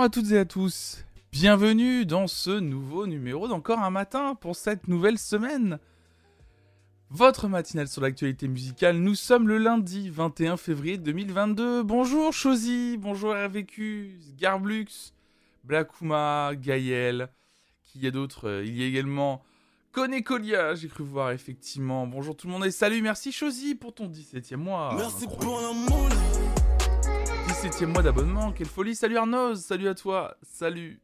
Bonjour à toutes et à tous. Bienvenue dans ce nouveau numéro d'Encore un matin pour cette nouvelle semaine. Votre matinale sur l'actualité musicale, nous sommes le lundi 21 février 2022. Bonjour Chosy, bonjour RVQ, Garblux, Blackuma, Gaël, qui y a d'autres Il y a également Conécolia, j'ai cru voir effectivement. Bonjour tout le monde et salut, merci Chosy pour ton 17e mois. Merci Incroyable. pour l'amour. 17e mois d'abonnement, quelle folie. Salut Arnaud, salut à toi, salut.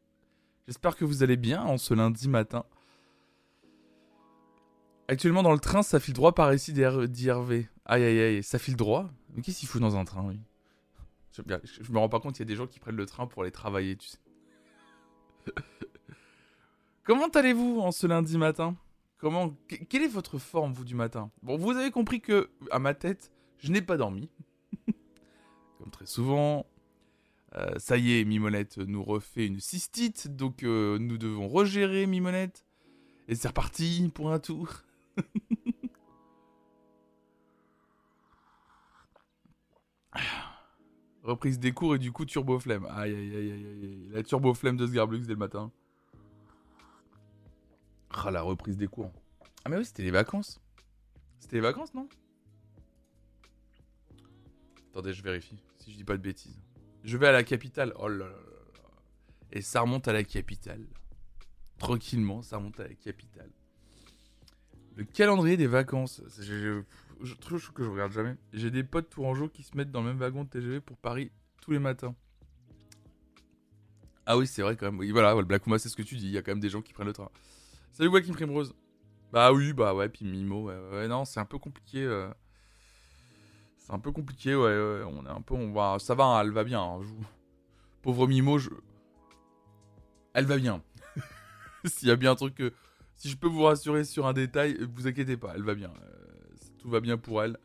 J'espère que vous allez bien en ce lundi matin. Actuellement dans le train, ça file droit par ici d'Ir- d'IRV. Aïe aïe aïe, ça file droit Mais qu'est-ce qu'il fout dans un train, je, me rends pas compte, il y a des gens qui prennent le train pour aller travailler, tu sais. Comment allez-vous en ce lundi matin? Comment que- Quelle est votre forme, vous, du matin? Bon, vous avez compris que, à ma tête, je n'ai pas dormi. Comme très souvent. Euh, ça y est, Mimonette nous refait une cystite, donc euh, nous devons regérer Mimonette. Et c'est reparti pour un tour. Reprise des cours et du coup turbo flemme. Aïe aïe aïe aïe aïe. La turbo flemme de Sgarblux dès le matin. Ah la reprise des cours. Ah mais oui, c'était les vacances. C'était les vacances, non? Attendez, je vérifie. Si je dis pas de bêtises. Je vais à la capitale. Oh là là là. Et ça remonte à la capitale. Tranquillement, ça remonte à la capitale. Le calendrier des vacances. Je, trouve que je regarde jamais. J'ai des potes tourangeaux qui se mettent dans le même wagon de TGV pour Paris tous les matins. Ah oui, c'est vrai quand même. Oui, voilà, le Blackuma, c'est ce que tu dis. Il y a quand même des gens qui prennent le train. Salut, Walking Primrose. Bah oui, bah ouais, puis Mimo. Ouais, non, c'est un peu compliqué. euh. C'est un peu compliqué, ouais. On est un peu. On va, ça va, hein, elle va bien. hein, Pauvre Mimo, je. Elle va bien. S'il y a bien un truc que. Si je peux vous rassurer sur un détail, vous inquiétez pas, elle va bien. Euh, tout va bien pour elle.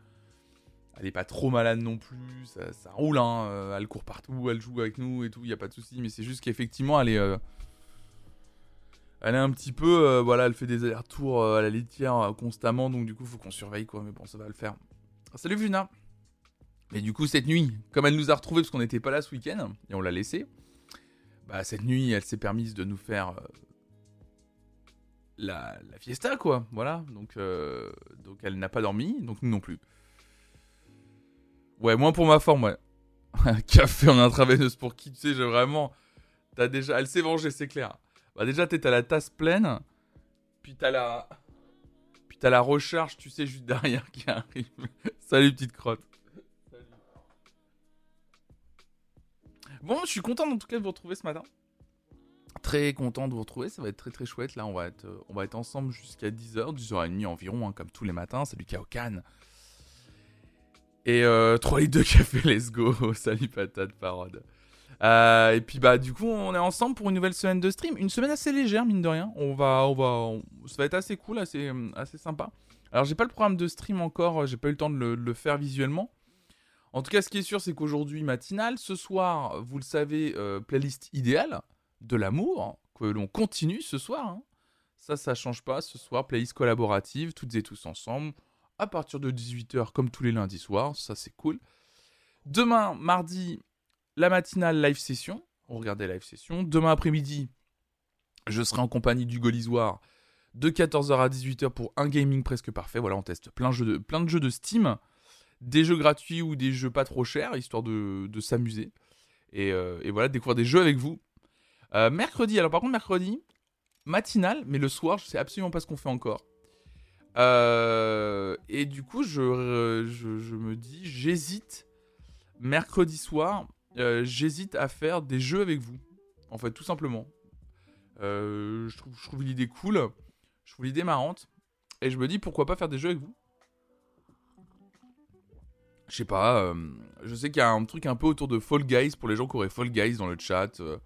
Elle est pas trop malade non plus, ça, roule, hein. euh, elle court partout, elle joue avec nous et tout, il y a pas de souci. Mais c'est juste qu'effectivement, elle est. euh, Elle est un petit peu. voilà, elle fait des allers-retours à la litière constamment, donc du coup, faut qu'on surveille quoi. Mais bon, ça va le faire. Salut Vuna! Et du coup, cette nuit, comme elle nous a retrouvés parce qu'on n'était pas là ce week-end, et on l'a laissé, bah, cette nuit, elle s'est permise de nous faire euh, la, fiesta, quoi. Voilà, donc, euh, donc elle n'a pas dormi, donc nous non plus. Ouais, moins pour ma forme, ouais. Café en intraveineuse pour qui, tu sais, j'ai vraiment... T'as déjà... Elle s'est vengée, c'est clair. Bah déjà, t'es- t'as la tasse pleine, puis t'as la... Puis t'as la recharge, tu sais, juste derrière qui arrive. Salut, petite crotte. Bon, je suis content en tout cas de vous retrouver ce matin. Très content de vous retrouver, ça va être très très chouette. Là, on va être, euh, on va être ensemble jusqu'à 10h, 10h30 environ, hein, comme tous les matins. Salut Kaokan. Et euh, 3 litres de café, let's go. Salut patate parode. Euh, et puis bah du coup on est ensemble pour une nouvelle semaine de stream, une semaine assez légère mine de rien. On va, on va, ça va être assez cool, assez, euh, assez sympa. Alors j'ai pas le programme de stream encore, j'ai pas eu le temps de le faire visuellement. En tout cas, ce qui est sûr, c'est qu'aujourd'hui matinale, ce soir, vous le savez, euh, playlist idéale de l'amour que l'on continue ce soir. hein. Ça, ça change pas. Ce soir, playlist collaborative, toutes et tous ensemble, à partir de 18h comme tous les lundis soirs. Ça, c'est cool. Demain, mardi, la matinale live session. On regardait live session. Demain après-midi, je serai en compagnie du Golisoir de 14h à 18h pour un gaming presque parfait. Voilà, on teste plein de, jeux de Steam, des jeux gratuits ou des jeux pas trop chers, histoire de, s'amuser. Et, euh, et voilà, découvrir des jeux avec vous. Euh, mercredi, alors par contre, mercredi, matinale, mais le soir, je sais absolument pas ce qu'on fait encore. Euh, et du coup, je, me dis, j'hésite, mercredi soir, j'hésite à faire des jeux avec vous. En fait, tout simplement. Je trouve, je trouve l'idée cool, je trouve l'idée marrante, et je me dis, pourquoi pas faire des jeux avec vous Je sais pas, euh, je sais qu'il y a un truc un peu autour de Fall Guys, pour les gens qui auraient Fall Guys dans le chat. euh,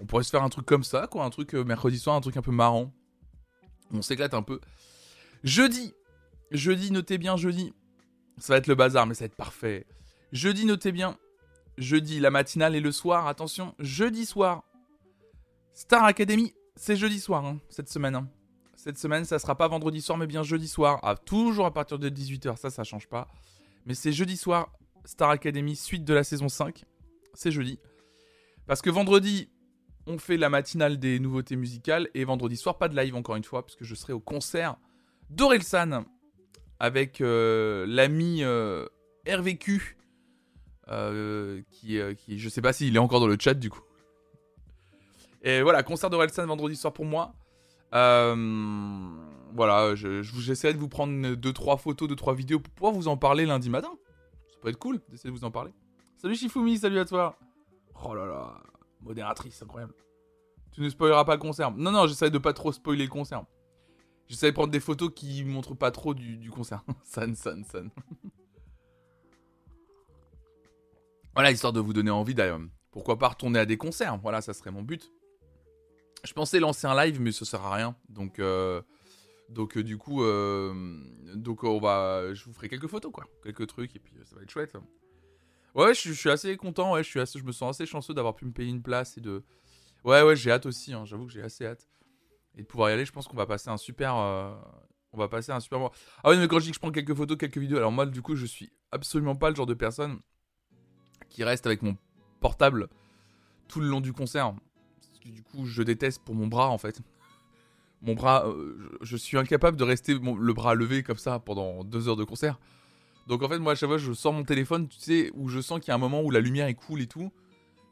on pourrait se faire un truc comme ça, quoi, un truc euh, mercredi soir, un truc un peu marrant. On s'éclate un peu. Jeudi, jeudi, notez bien jeudi. Ça va être le bazar, mais ça va être parfait. Jeudi, notez bien. Jeudi, la matinale et le soir, attention, jeudi soir. Star Academy, c'est jeudi soir, hein, cette semaine. hein. Cette semaine, ça sera pas vendredi soir, mais bien jeudi soir. Ah, toujours à partir de 18h, ça, ça change pas. Mais c'est jeudi soir, Star Academy, suite de la saison 5. C'est jeudi. Parce que vendredi, on fait la matinale des nouveautés musicales et vendredi soir, pas de live encore une fois, puisque je serai au concert d'Orelsan avec euh, l'ami euh, RVQ, euh, qui, je sais pas s'il est encore dans le chat du coup. Et voilà, concert d'Orelsan vendredi soir pour moi. Voilà, j'essaierai de vous prendre 2-3 photos, 2-3 vidéos pour pouvoir vous en parler lundi matin. Ça peut être cool d'essayer de vous en parler. Salut Shifumi, salut à toi. Oh là là, modératrice, incroyable. Tu ne spoileras pas le concert. Non, non, j'essaie de pas trop spoiler le concert. J'essaie de prendre des photos qui montrent pas trop du, concert. san, san, san. voilà, histoire de vous donner envie d'ailleurs. Pourquoi pas retourner à des concerts Voilà, ça serait mon but. Je pensais lancer un live, mais ça sert à rien. Donc, euh, donc euh, du coup, euh, donc on va, je vous ferai quelques photos, quoi, quelques trucs, et puis ça va être chouette. Ouais, je, suis assez content. Ouais, je suis assez, je me sens assez chanceux d'avoir pu me payer une place et de. Ouais, ouais, j'ai hâte aussi. Hein, j'avoue que j'ai assez hâte et de pouvoir y aller. Je pense qu'on va passer un super. Euh, on va passer un super mois. Ah oui, mais quand je dis que je prends quelques photos, quelques vidéos, alors moi, du coup, je suis absolument pas le genre de personne qui reste avec mon portable tout le long du concert. Parce que, du coup, je déteste pour mon bras en fait. Mon bras, euh, je suis incapable de rester le bras levé comme ça pendant deux heures de concert. Donc en fait, moi, à chaque fois, je sors mon téléphone, tu sais, où je sens qu'il y a un moment où la lumière est cool et tout.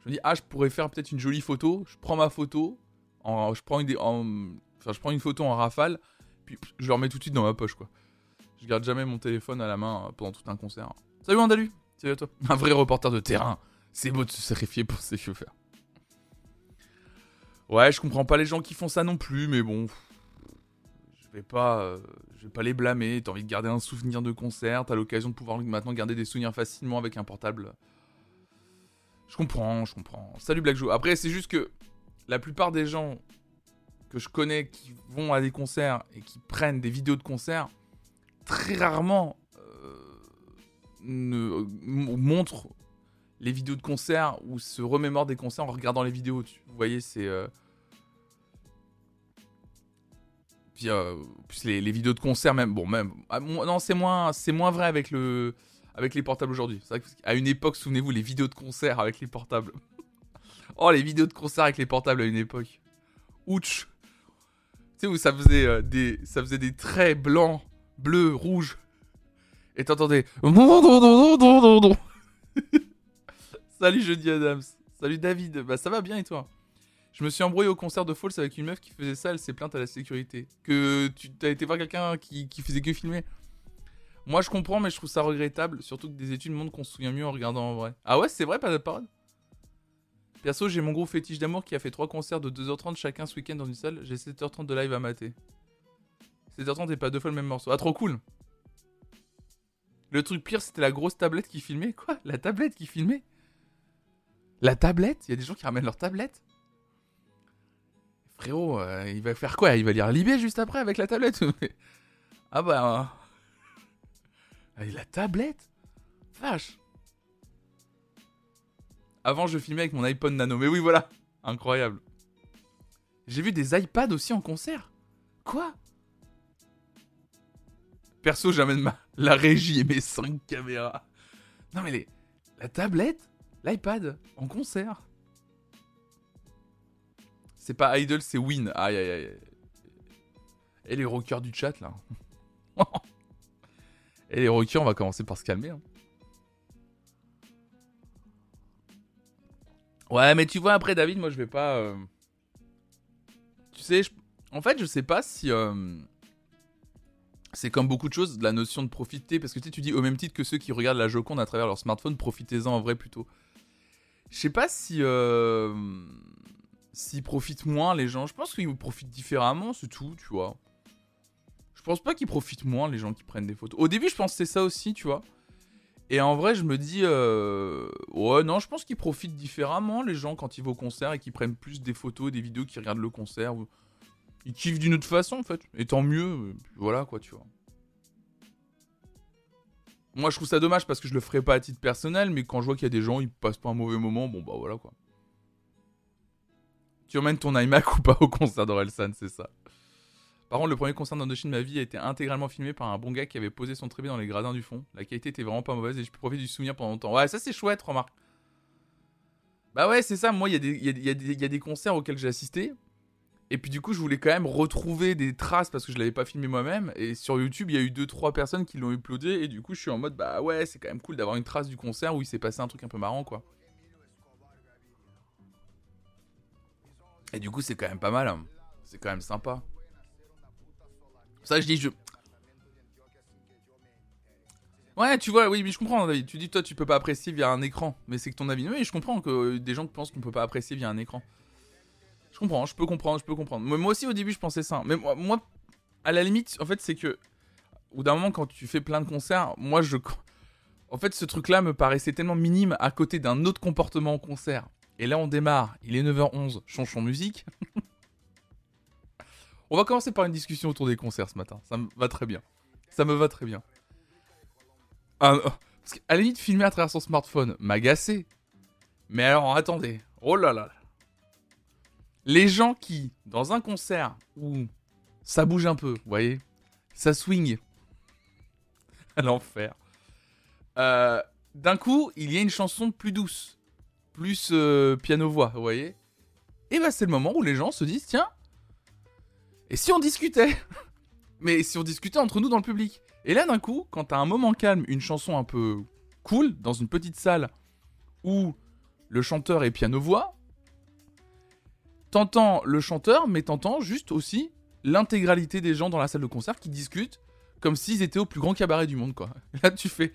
Je me dis, ah, je pourrais faire peut-être une jolie photo. Je prends ma photo, je, prends une, enfin, je prends une photo en rafale, puis je le remets tout de suite dans ma poche, quoi. Je garde jamais mon téléphone à la main euh, pendant tout un concert. Salut Andalu Salut à toi Un vrai reporter de terrain C'est beau de se sacrifier pour ses chauffeurs. Ouais, je comprends pas les gens qui font ça non plus, mais bon, je vais pas, euh, je vais pas les blâmer. T'as envie de garder un souvenir de concert, t'as l'occasion de pouvoir maintenant garder des souvenirs facilement avec un portable. Je comprends, je comprends. Salut Black Joe. Après, c'est juste que la plupart des gens que je connais qui vont à des concerts et qui prennent des vidéos de concerts, très rarement euh, ne, montrent les vidéos de concerts ou se remémorent des concerts en regardant les vidéos. Vous voyez, c'est. Euh, Puis, euh, les, vidéos de concert, même. Bon, même. Ah, non, c'est moins, c'est moins vrai avec, le, avec les portables aujourd'hui. C'est vrai qu'à une époque, souvenez-vous, les vidéos de concert avec les portables. oh, les vidéos de concert avec les portables à une époque. Ouch. Tu sais où ça faisait, euh, des, ça faisait des traits blancs, bleus, rouges. Et t'entendais. Salut Jeudi Adams. Salut David. Bah ça va bien et toi? Je me suis embrouillé au concert de Falls avec une meuf qui faisait ça, elle s'est plainte à la sécurité. Que tu as été voir quelqu'un qui, faisait que filmer? Moi je comprends, mais je trouve ça regrettable, surtout que des études montrent qu'on se souvient mieux en regardant en vrai. Ah ouais, c'est vrai, pas de parole? Perso, j'ai mon gros fétiche d'amour qui a fait trois concerts de 2h30 chacun ce week-end dans une salle. J'ai 7h30 de live à mater. 7h30 et pas deux fois le même morceau. Ah, trop cool Le truc pire, c'était la grosse tablette qui filmait. Quoi? La tablette qui filmait? La tablette? Il y a des gens qui ramènent leur tablette? Frérot, euh, il va faire quoi? Il va lire Libé juste après avec la tablette Ah bah... Euh... la tablette? Vache. Avant, je filmais avec mon iPod Nano. Mais oui, voilà. Incroyable. J'ai vu des iPads aussi en concert. Quoi? Perso, j'amène ma... la régie et mes 5 caméras. Non mais la tablette, l'iPad, en concert. C'est pas idle, c'est win. Aïe aïe aïe. Et les rockers du chat là. Et les rockers, on va commencer par se calmer. Hein. Ouais, mais tu vois, après David, moi je vais pas. Euh, tu sais, en fait, je sais pas si. Euh, c'est comme beaucoup de choses, la notion de profiter. Parce que tu, tu dis au même titre que ceux qui regardent la Joconde à travers leur smartphone, profitez-en en vrai plutôt. Je sais pas si. Euh, s'ils profitent moins, les gens, je pense qu'ils profitent différemment, c'est tout, tu vois. Je pense pas qu'ils profitent moins, les gens qui prennent des photos. Au début, je pensais ça aussi, tu vois. Et en vrai, je me dis, euh... ouais, non, je pense qu'ils profitent différemment, les gens, quand ils vont au concert et qu'ils prennent plus des photos, des vidéos, qu'ils regardent le concert. Ils kiffent d'une autre façon, en fait. Et tant mieux, voilà, quoi, tu vois. Moi, je trouve ça dommage parce que je le ferai pas à titre personnel, mais quand je vois qu'il y a des gens, ils passent pas un mauvais moment, bon, bah voilà, quoi. Tu emmènes ton iMac ou pas au concert d'Orelsan, c'est ça. Par contre, le premier concert d'Indochine de ma vie a été intégralement filmé par un bon gars qui avait posé son trépied dans les gradins du fond. La qualité était vraiment pas mauvaise et je peux profiter du souvenir pendant longtemps. Ouais, ça c'est chouette, remarque. Bah ouais, c'est ça. Moi, il y a des concerts auxquels j'ai assisté. Et puis du coup, je voulais quand même retrouver des traces parce que je l'avais pas filmé moi-même. Et sur YouTube, il y a eu deux trois personnes qui l'ont uploadé. Et du coup, je suis en mode bah ouais, c'est quand même cool d'avoir une trace du concert où il s'est passé un truc un peu marrant quoi. Et du coup, c'est quand même pas mal. hein. C'est quand même sympa. Ça, je dis, je. Ouais, tu vois, oui, mais je comprends, David. Tu dis, toi, tu peux pas apprécier via un écran. Mais c'est que ton avis. Oui, je comprends que euh, des gens pensent qu'on peut pas apprécier via un écran. Je comprends, je peux comprendre, je peux comprendre. Moi aussi, au début, je pensais ça. Mais moi, à la limite, en fait, c'est que. Au bout d'un moment, quand tu fais plein de concerts, moi, je. En fait, ce truc-là me paraissait tellement minime à côté d'un autre comportement en concert. Et là, on démarre. Il est 9h11. Chanchon musique. on va commencer par une discussion autour des concerts ce matin. Ça me va très bien. Ça me va très bien. Ah, euh, parce qu'à la limite, filmer à travers son smartphone m'agaçait. Mais alors, attendez. Oh là là. Les gens qui, dans un concert où ça bouge un peu, vous voyez, ça swing à l'enfer. Euh, D'un coup, il y a une chanson plus douce, plus euh, piano-voix, vous voyez. Et bah, c'est le moment où les gens se disent tiens, et si on discutait Mais si on discutait entre nous dans le public Et là, d'un coup, quand t'as un moment calme, une chanson un peu cool, dans une petite salle où le chanteur est piano-voix, t'entends le chanteur, mais t'entends juste aussi l'intégralité des gens dans la salle de concert qui discutent comme s'ils étaient au plus grand cabaret du monde, quoi. Là, tu fais.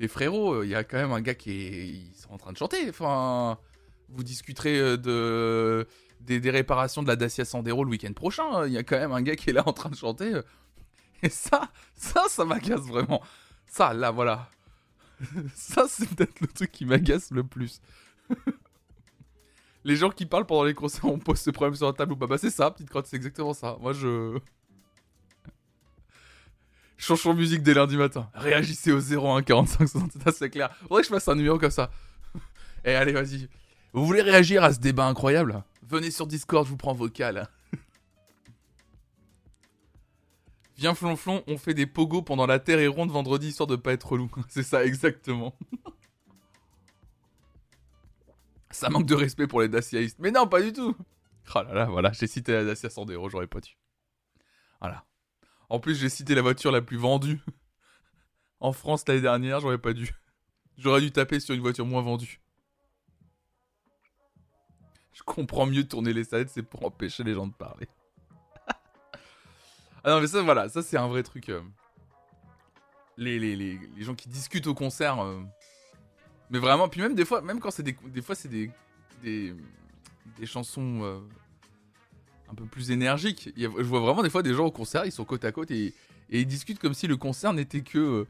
Les, frérots, il y a quand même un gars qui est. Sont en train de chanter. Enfin. Vous discuterez euh, de. Des, des réparations de la Dacia Sandero le week-end prochain. Il y a quand même un gars qui est là en train de chanter. Et ça, ça, ça m'agace vraiment. Ça, là, voilà. Ça, c'est peut-être le truc qui m'agace le plus. Les gens qui parlent pendant les concerts, on pose ce problème sur la table ou pas. Bah, c'est ça, petite crotte, c'est exactement ça. Moi, je. Chanson musique dès lundi matin. Réagissez au 01 45 67, c'est clair. Faudrait que je fasse un numéro comme ça. Et allez, vas-y. Vous voulez réagir à ce débat incroyable? Venez sur Discord, je vous prends vocal. Viens flonflon, on fait des pogos pendant la Terre est ronde vendredi histoire de pas être relou. C'est ça exactement. Ça manque de respect pour les Daciaïstes. Mais non, pas du tout. Oh là là, voilà, j'ai cité la Dacia Sandero, j'aurais pas dû. Voilà. En plus, j'ai cité la voiture la plus vendue en France l'année dernière, j'aurais pas dû. J'aurais dû taper sur une voiture moins vendue. Je comprends mieux tourner les salades, c'est pour empêcher les gens de parler. ah non, mais ça, voilà, ça c'est un vrai truc. euh. Les, les gens qui discutent au concert. euh. Mais vraiment, puis même des fois, même quand c'est des, des fois c'est des, des, des chansons euh, un peu plus énergiques. Il a- je vois vraiment des fois des gens au concert, ils sont côte à côte et, et ils discutent comme si le concert n'était que euh,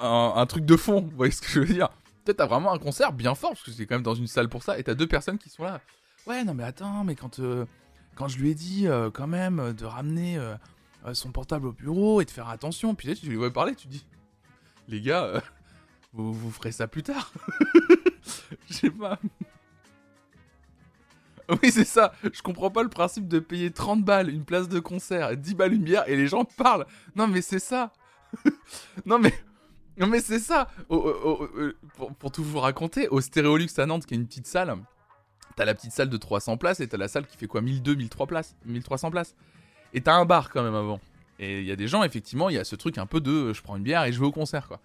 un, truc de fond. Vous voyez ce que je veux dire Peut-être t'as vraiment un concert bien fort parce que c'est quand même dans une salle pour ça et t'as deux personnes qui sont là. Ouais, non mais attends, mais quand euh, quand je lui ai dit quand même de ramener son portable au bureau et de faire attention, puis là tu lui vois parler, tu dis les gars, vous, ferez ça plus tard. Je sais pas. Oui, c'est ça. Je comprends pas le principe de payer 30 balles une place de concert, 10 balles une bière et les gens parlent. Non, mais c'est ça. non, mais. Non, mais c'est ça. Euh, pour, tout vous raconter, au Stéréolux à Nantes, qui est une petite salle, t'as la petite salle de 300 places et t'as la salle qui fait quoi? 1200, 1300 places 1300 places. Et t'as un bar quand même avant. Et il y a des gens, effectivement, il y a ce truc un peu de je prends une bière et je vais au concert, quoi.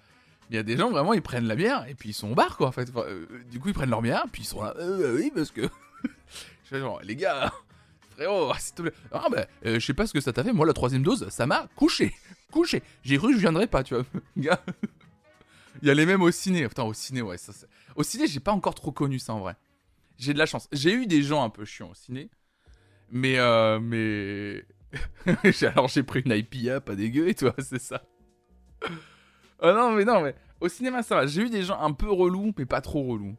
Il y a des gens, vraiment, ils prennent la bière et puis ils sont au bar, quoi, en fait. Euh, du coup, ils prennent leur bière, puis ils sont là, euh, oui, parce que. les gars, frérot, s'il te plaît. Ah, bah, euh, je sais pas ce que ça t'a fait, moi, la troisième dose, ça m'a couché. Couché. J'ai cru que je viendrais pas, tu vois. Gars. Il y a les mêmes au ciné. Putain, au ciné, ouais. Ça, au ciné, j'ai pas encore trop connu ça en vrai. J'ai de la chance. J'ai eu des gens un peu chiants au ciné. Mais, euh, mais. Alors, j'ai pris une IPA, pas dégueu, et toi, c'est ça. Oh non, mais non, mais. Au cinéma, ça va. J'ai eu des gens un peu relous, mais pas trop relous.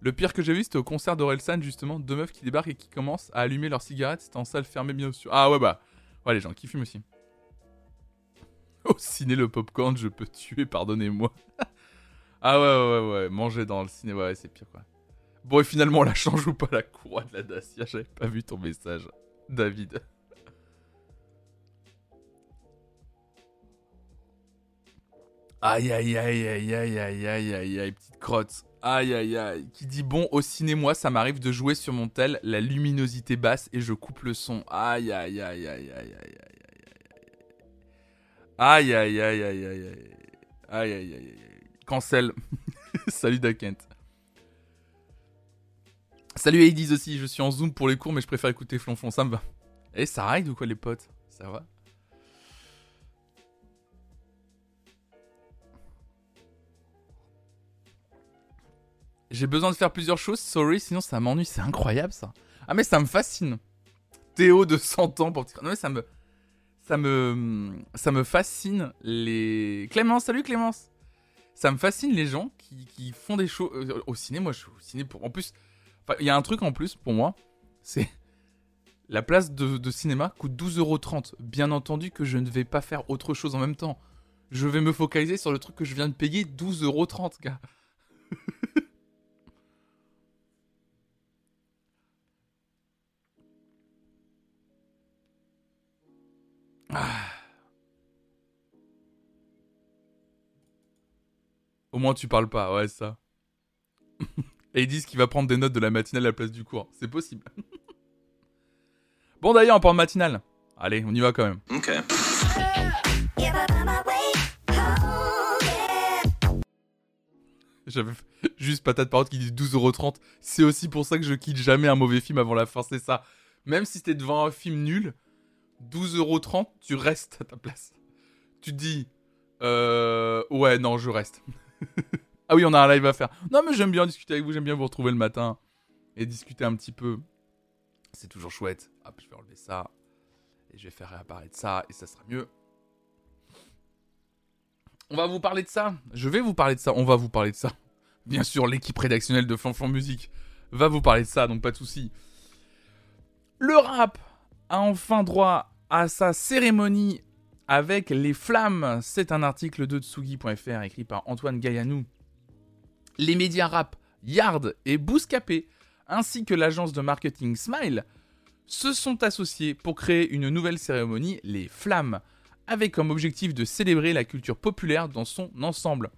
Le pire que j'ai vu, c'était au concert d'Orelsan, justement. Deux meufs qui débarquent et qui commencent à allumer leurs cigarettes. C'était en salle fermée, bien sûr. Ah ouais, bah. Ouais, les gens qui fument aussi. Au ciné, le popcorn, je peux tuer, pardonnez-moi. ah ouais, ouais, ouais, manger dans le ciné, ouais, c'est pire, quoi. Bon, et finalement, la change ou pas la courroie de la Dacia J'avais pas vu ton message, David. Aïe, aïe, aïe, aïe, aïe, aïe, aïe, aïe, aïe, petite crotte. Aïe aïe aïe. Qui dit bon, au ciné, moi, ça m'arrive de jouer sur mon tel la luminosité basse et je coupe le son. Aïe aïe aïe aïe aïe aïe aïe aïe aïe aïe aïe aïe aïe aïe aïe aïe aïe Cancel. Salut Dakent. Salut Hades aussi, je suis en zoom pour les cours mais je préfère écouter Flonflon, ça me va. Eh, ça ride ou quoi les potes Ça va J'ai besoin de faire plusieurs choses, sorry, sinon ça m'ennuie, c'est incroyable ça. Ah mais ça me fascine. Théo de 100 ans pour Non mais ça me ça me ça me fascine les Clémence, salut Clémence. Ça me fascine les gens qui, font des choses euh, au ciné, moi je suis au ciné pour en plus il y a un truc en plus pour moi, c'est la place de, cinéma coûte 12,30€. Bien entendu que je ne vais pas faire autre chose en même temps. Je vais me focaliser sur le truc que je viens de payer 12,30€, gars. Au moins tu parles pas, ouais ça. Et ils disent qu'il va prendre des notes de la matinale à la place du cours. C'est possible. bon d'ailleurs, on parle matinale. Allez, on y va quand même. Ok. J'avais juste patate parotte qui dit 12,30€. C'est aussi pour ça que je quitte jamais un mauvais film avant la fin, c'est ça. Même si t'es devant un film nul, 12,30€, tu restes à ta place. Tu te dis, euh, ouais, non, je reste. Ah oui, on a un live à faire. Non, mais j'aime bien discuter avec vous, j'aime bien vous retrouver le matin et discuter un petit peu. C'est toujours chouette. Hop, je vais enlever ça. Et je vais faire réapparaître ça et ça sera mieux. On va vous parler de ça. Je vais vous parler de ça. On va vous parler de ça. Bien sûr, l'équipe rédactionnelle de Flanflan Musique va vous parler de ça, donc pas de soucis. Le rap a enfin droit à sa cérémonie avec les flammes. C'est un article de Tsugi.fr écrit par Antoine Gaillanou. Les médias rap Yard et Bouscapé, ainsi que l'agence de marketing Smile, se sont associés pour créer une nouvelle cérémonie, les Flammes, avec comme objectif de célébrer la culture populaire dans son ensemble.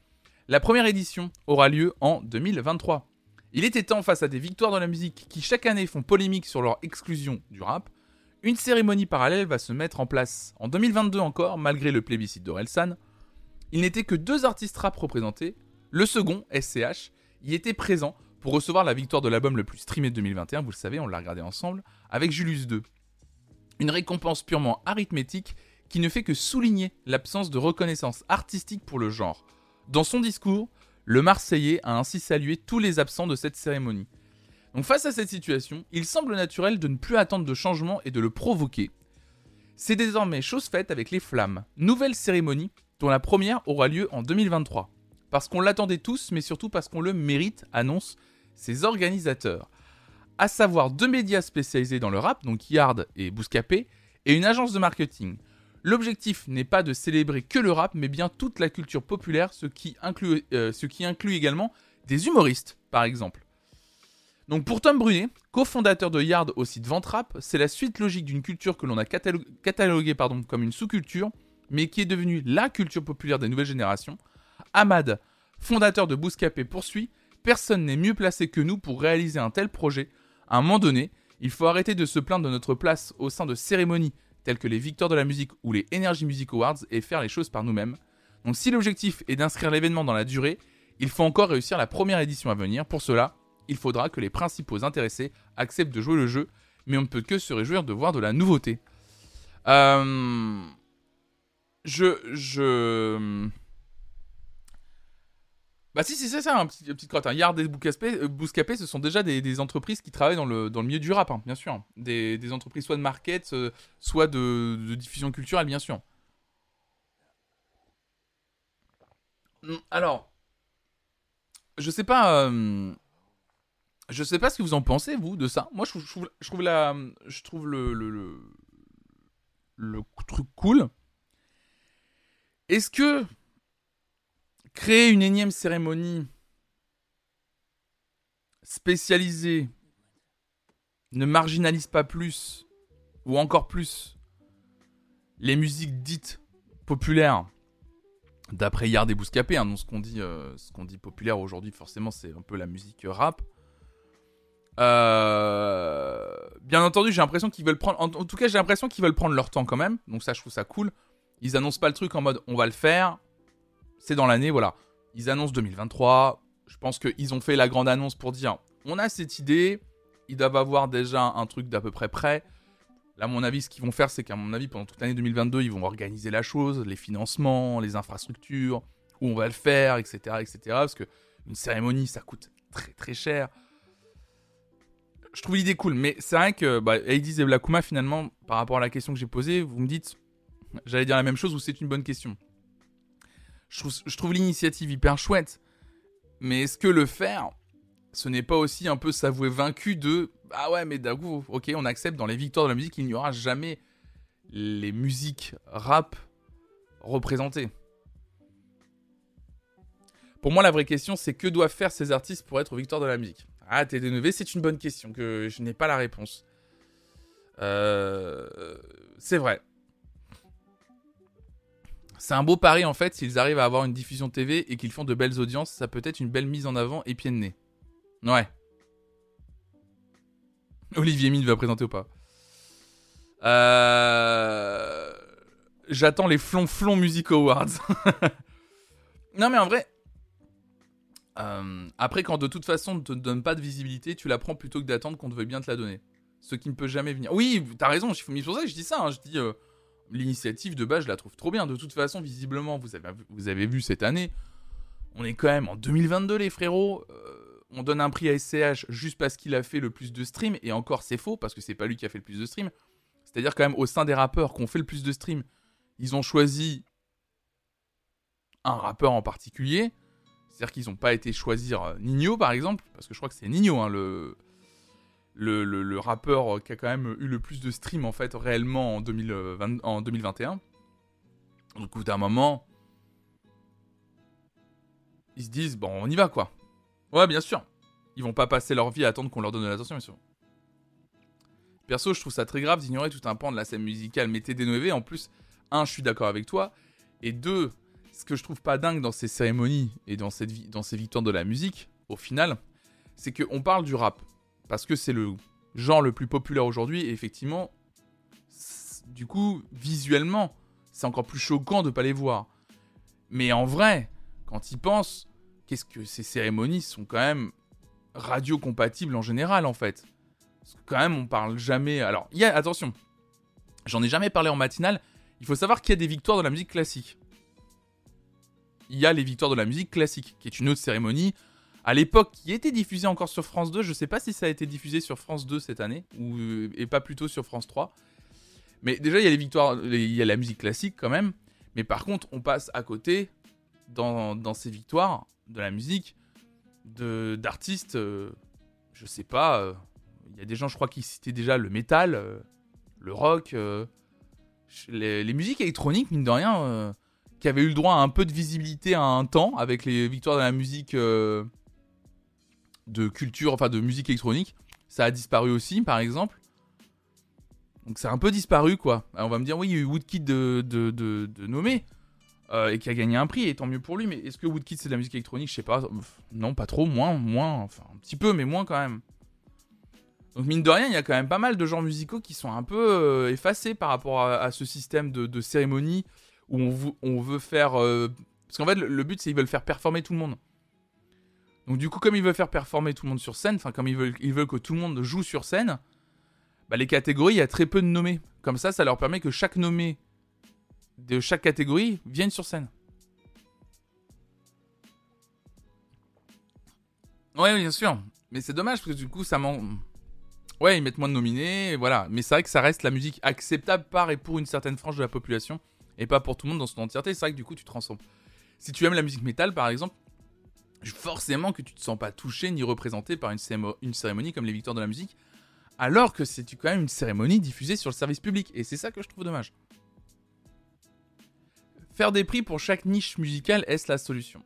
La première édition aura lieu en 2023. Il était temps face à des victoires dans la musique qui chaque année font polémique sur leur exclusion du rap, une cérémonie parallèle va se mettre en place. En 2022 encore, malgré le plébiscite d'Orelsan, il n'était que deux artistes rap représentés. Le second, SCH, y était présent pour recevoir la victoire de l'album le plus streamé de 2021, vous le savez, on l'a regardé ensemble, avec Julius 2. Une récompense purement arithmétique qui ne fait que souligner l'absence de reconnaissance artistique pour le genre. Dans son discours, le Marseillais a ainsi salué tous les absents de cette cérémonie. Donc face à cette situation, il semble naturel de ne plus attendre de changement et de le provoquer. C'est désormais chose faite avec les flammes, nouvelle cérémonie dont la première aura lieu en 2023. Parce qu'on l'attendait tous, mais surtout parce qu'on le mérite, annoncent ses organisateurs. À savoir deux médias spécialisés dans le rap, donc Yard et Bouscapé, et une agence de marketing. L'objectif n'est pas de célébrer que le rap, mais bien toute la culture populaire, ce qui inclut, euh, ce qui inclut également des humoristes, par exemple. Donc pour Tom Brunet, cofondateur de Yard au site Ventrap, c'est la suite logique d'une culture que l'on a cataloguée comme une sous-culture, mais qui est devenue la culture populaire des nouvelles générations. Ahmad, fondateur de Bouscapé, poursuit Personne n'est mieux placé que nous pour réaliser un tel projet. À un moment donné, il faut arrêter de se plaindre de notre place au sein de cérémonies telles que les Victoires de la musique ou les Energy Music Awards et faire les choses par nous-mêmes. Donc si l'objectif est d'inscrire l'événement dans la durée, il faut encore réussir la première édition à venir. Pour cela, il faudra que les principaux intéressés acceptent de jouer le jeu, mais on ne peut que se réjouir de voir de la nouveauté. Euh, je, je, bah si, c'est ça, un petit, une petite crotte. Hein. Yard et euh, Bouscapé, ce sont déjà des, entreprises qui travaillent dans le, milieu du rap, hein, bien sûr. Des, entreprises soit de market, euh, soit de, diffusion culturelle, bien sûr. Hum, alors, je sais pas... Je sais pas ce que vous en pensez, vous, de ça. Moi, je trouve, la, je trouve le, truc cool. Est-ce que créer une énième cérémonie spécialisée ne marginalise pas plus, ou encore plus, les musiques dites populaires? D'après Yard et Bouscapé, hein, ce qu'on euh, ce qu'on dit populaire aujourd'hui, forcément, c'est un peu la musique rap. Euh, bien entendu, j'ai l'impression qu'ils veulent prendre. En, tout cas, j'ai l'impression qu'ils veulent prendre leur temps quand même. Donc ça, je trouve ça cool. Ils annoncent pas le truc en mode on va le faire. C'est dans l'année, voilà. Ils annoncent 2023. Je pense qu'ils ont fait la grande annonce pour dire on a cette idée. Ils doivent avoir déjà un truc d'à peu près prêt. Là, à mon avis, ce qu'ils vont faire, c'est qu'à mon avis, pendant toute l'année 2022, ils vont organiser la chose, les financements, les infrastructures, où on va le faire, etc., etc. Parce que une cérémonie, ça coûte très très cher je trouve l'idée cool, mais c'est vrai que bah, et Blakuma, finalement, par rapport à la question que j'ai posée, vous me dites, j'allais dire la même chose ou c'est une bonne question. Je trouve, l'initiative hyper chouette, mais est-ce que le faire, ce n'est pas aussi un peu s'avouer vaincu de ah ouais, mais coup, ok, on accepte dans les victoires de la musique, il n'y aura jamais les musiques rap représentées. Pour moi, la vraie question, c'est que doivent faire ces artistes pour être victoire de la musique? Ah, TD9, c'est une bonne question que je n'ai pas la réponse. Euh, c'est vrai. C'est un beau pari en fait, s'ils arrivent à avoir une diffusion TV et qu'ils font de belles audiences, ça peut être une belle mise en avant et pied de nez. Ouais. Olivier Mine va présenter ou pas euh... J'attends les flonflons Music Awards. non mais en vrai, euh, après, quand de toute façon on ne te donne pas de visibilité, tu la prends plutôt que d'attendre qu'on te veuille bien te la donner. Ce qui ne peut jamais venir. Oui, t'as raison, c'est pour ça que je dis ça. Hein. je dis euh, l'initiative de base, je la trouve trop bien. De toute façon, visiblement, vous avez, vu cette année, on est quand même en 2022, les frérots. Euh, on donne un prix à SCH juste parce qu'il a fait le plus de streams. Et encore, c'est faux parce que c'est pas lui qui a fait le plus de streams. C'est-à-dire, quand même, au sein des rappeurs qui ont fait le plus de streams, ils ont choisi un rappeur en particulier. C'est-à-dire qu'ils n'ont pas été choisir euh, Nino, par exemple, parce que je crois que c'est Nino, hein, le, le, rappeur qui a quand même eu le plus de streams, en fait, réellement en, 2020, en 2021. Donc, au bout d'un moment, ils se disent, bon, on y va, quoi. Ouais, bien sûr. Ils vont pas passer leur vie à attendre qu'on leur donne de l'attention, bien sûr. Perso, je trouve ça très grave d'ignorer tout un pan de la scène musicale. Mais TD9, en plus, un, je suis d'accord avec toi. Et deux, ce que je trouve pas dingue dans ces cérémonies et dans, ces victoires de la musique, au final, c'est qu'on parle du rap. Parce que c'est le genre le plus populaire aujourd'hui. Et effectivement, du coup, visuellement, c'est encore plus choquant de pas les voir. Mais en vrai, quand ils pensent, qu'est-ce que ces cérémonies sont quand même radio-compatibles en général, en fait. Parce que quand même, on parle jamais. Alors, y a, attention, j'en ai jamais parlé en matinale. Il faut savoir qu'il y a des victoires de la musique classique il y a les victoires de la musique classique, qui est une autre cérémonie. À l'époque, qui était diffusée encore sur France 2. Je ne sais pas si ça a été diffusé sur France 2 cette année, ou, euh, et pas plutôt sur France 3. Mais déjà, il y a les victoires, il y a la musique classique quand même. Mais par contre, on passe à côté, dans, ces victoires de la musique, d'artistes, euh, je sais pas, euh, il y a des gens, je crois, qui citaient déjà le métal, le rock, les, musiques électroniques, mine de rien qui avait eu le droit à un peu de visibilité à un temps avec les victoires de la musique euh, de culture, enfin de musique électronique. Ça a disparu aussi, par exemple. Donc c'est un peu disparu, quoi. on va me dire, oui, il y a eu Woodkid de, de, nommé. Euh, et qui a gagné un prix, et tant mieux pour lui. Mais est-ce que Woodkid c'est de la musique électronique? Je sais pas. Non, pas trop, moins, moins. Enfin, un petit peu, mais moins quand même. Donc mine de rien, il y a quand même pas mal de genres musicaux qui sont un peu euh, effacés par rapport à, ce système de cérémonie où on, veut faire. Euh, parce qu'en fait, le, but, c'est qu'ils veulent faire performer tout le monde. Donc, du coup, comme ils veulent faire performer tout le monde sur scène, enfin, comme ils veulent, ils veulent que tout le monde joue sur scène, bah, les catégories, il y a très peu de nommés. Comme ça, ça leur permet que chaque nommé de chaque catégorie vienne sur scène. Ouais, bien sûr. Mais c'est dommage parce que du coup, ça manque. Ouais, ils mettent moins de nominés, voilà. Mais c'est vrai que ça reste la musique acceptable par et pour une certaine frange de la population et pas pour tout le monde dans son entièreté. C'est vrai que du coup, tu transformes. Si tu aimes la musique métal, par exemple, forcément que tu te sens pas touché ni représenté par une, cérémonie comme les Victoires de la musique, alors que c'est quand même une cérémonie diffusée sur le service public. Et c'est ça que je trouve dommage. Faire des prix pour chaque niche musicale, est-ce la solution?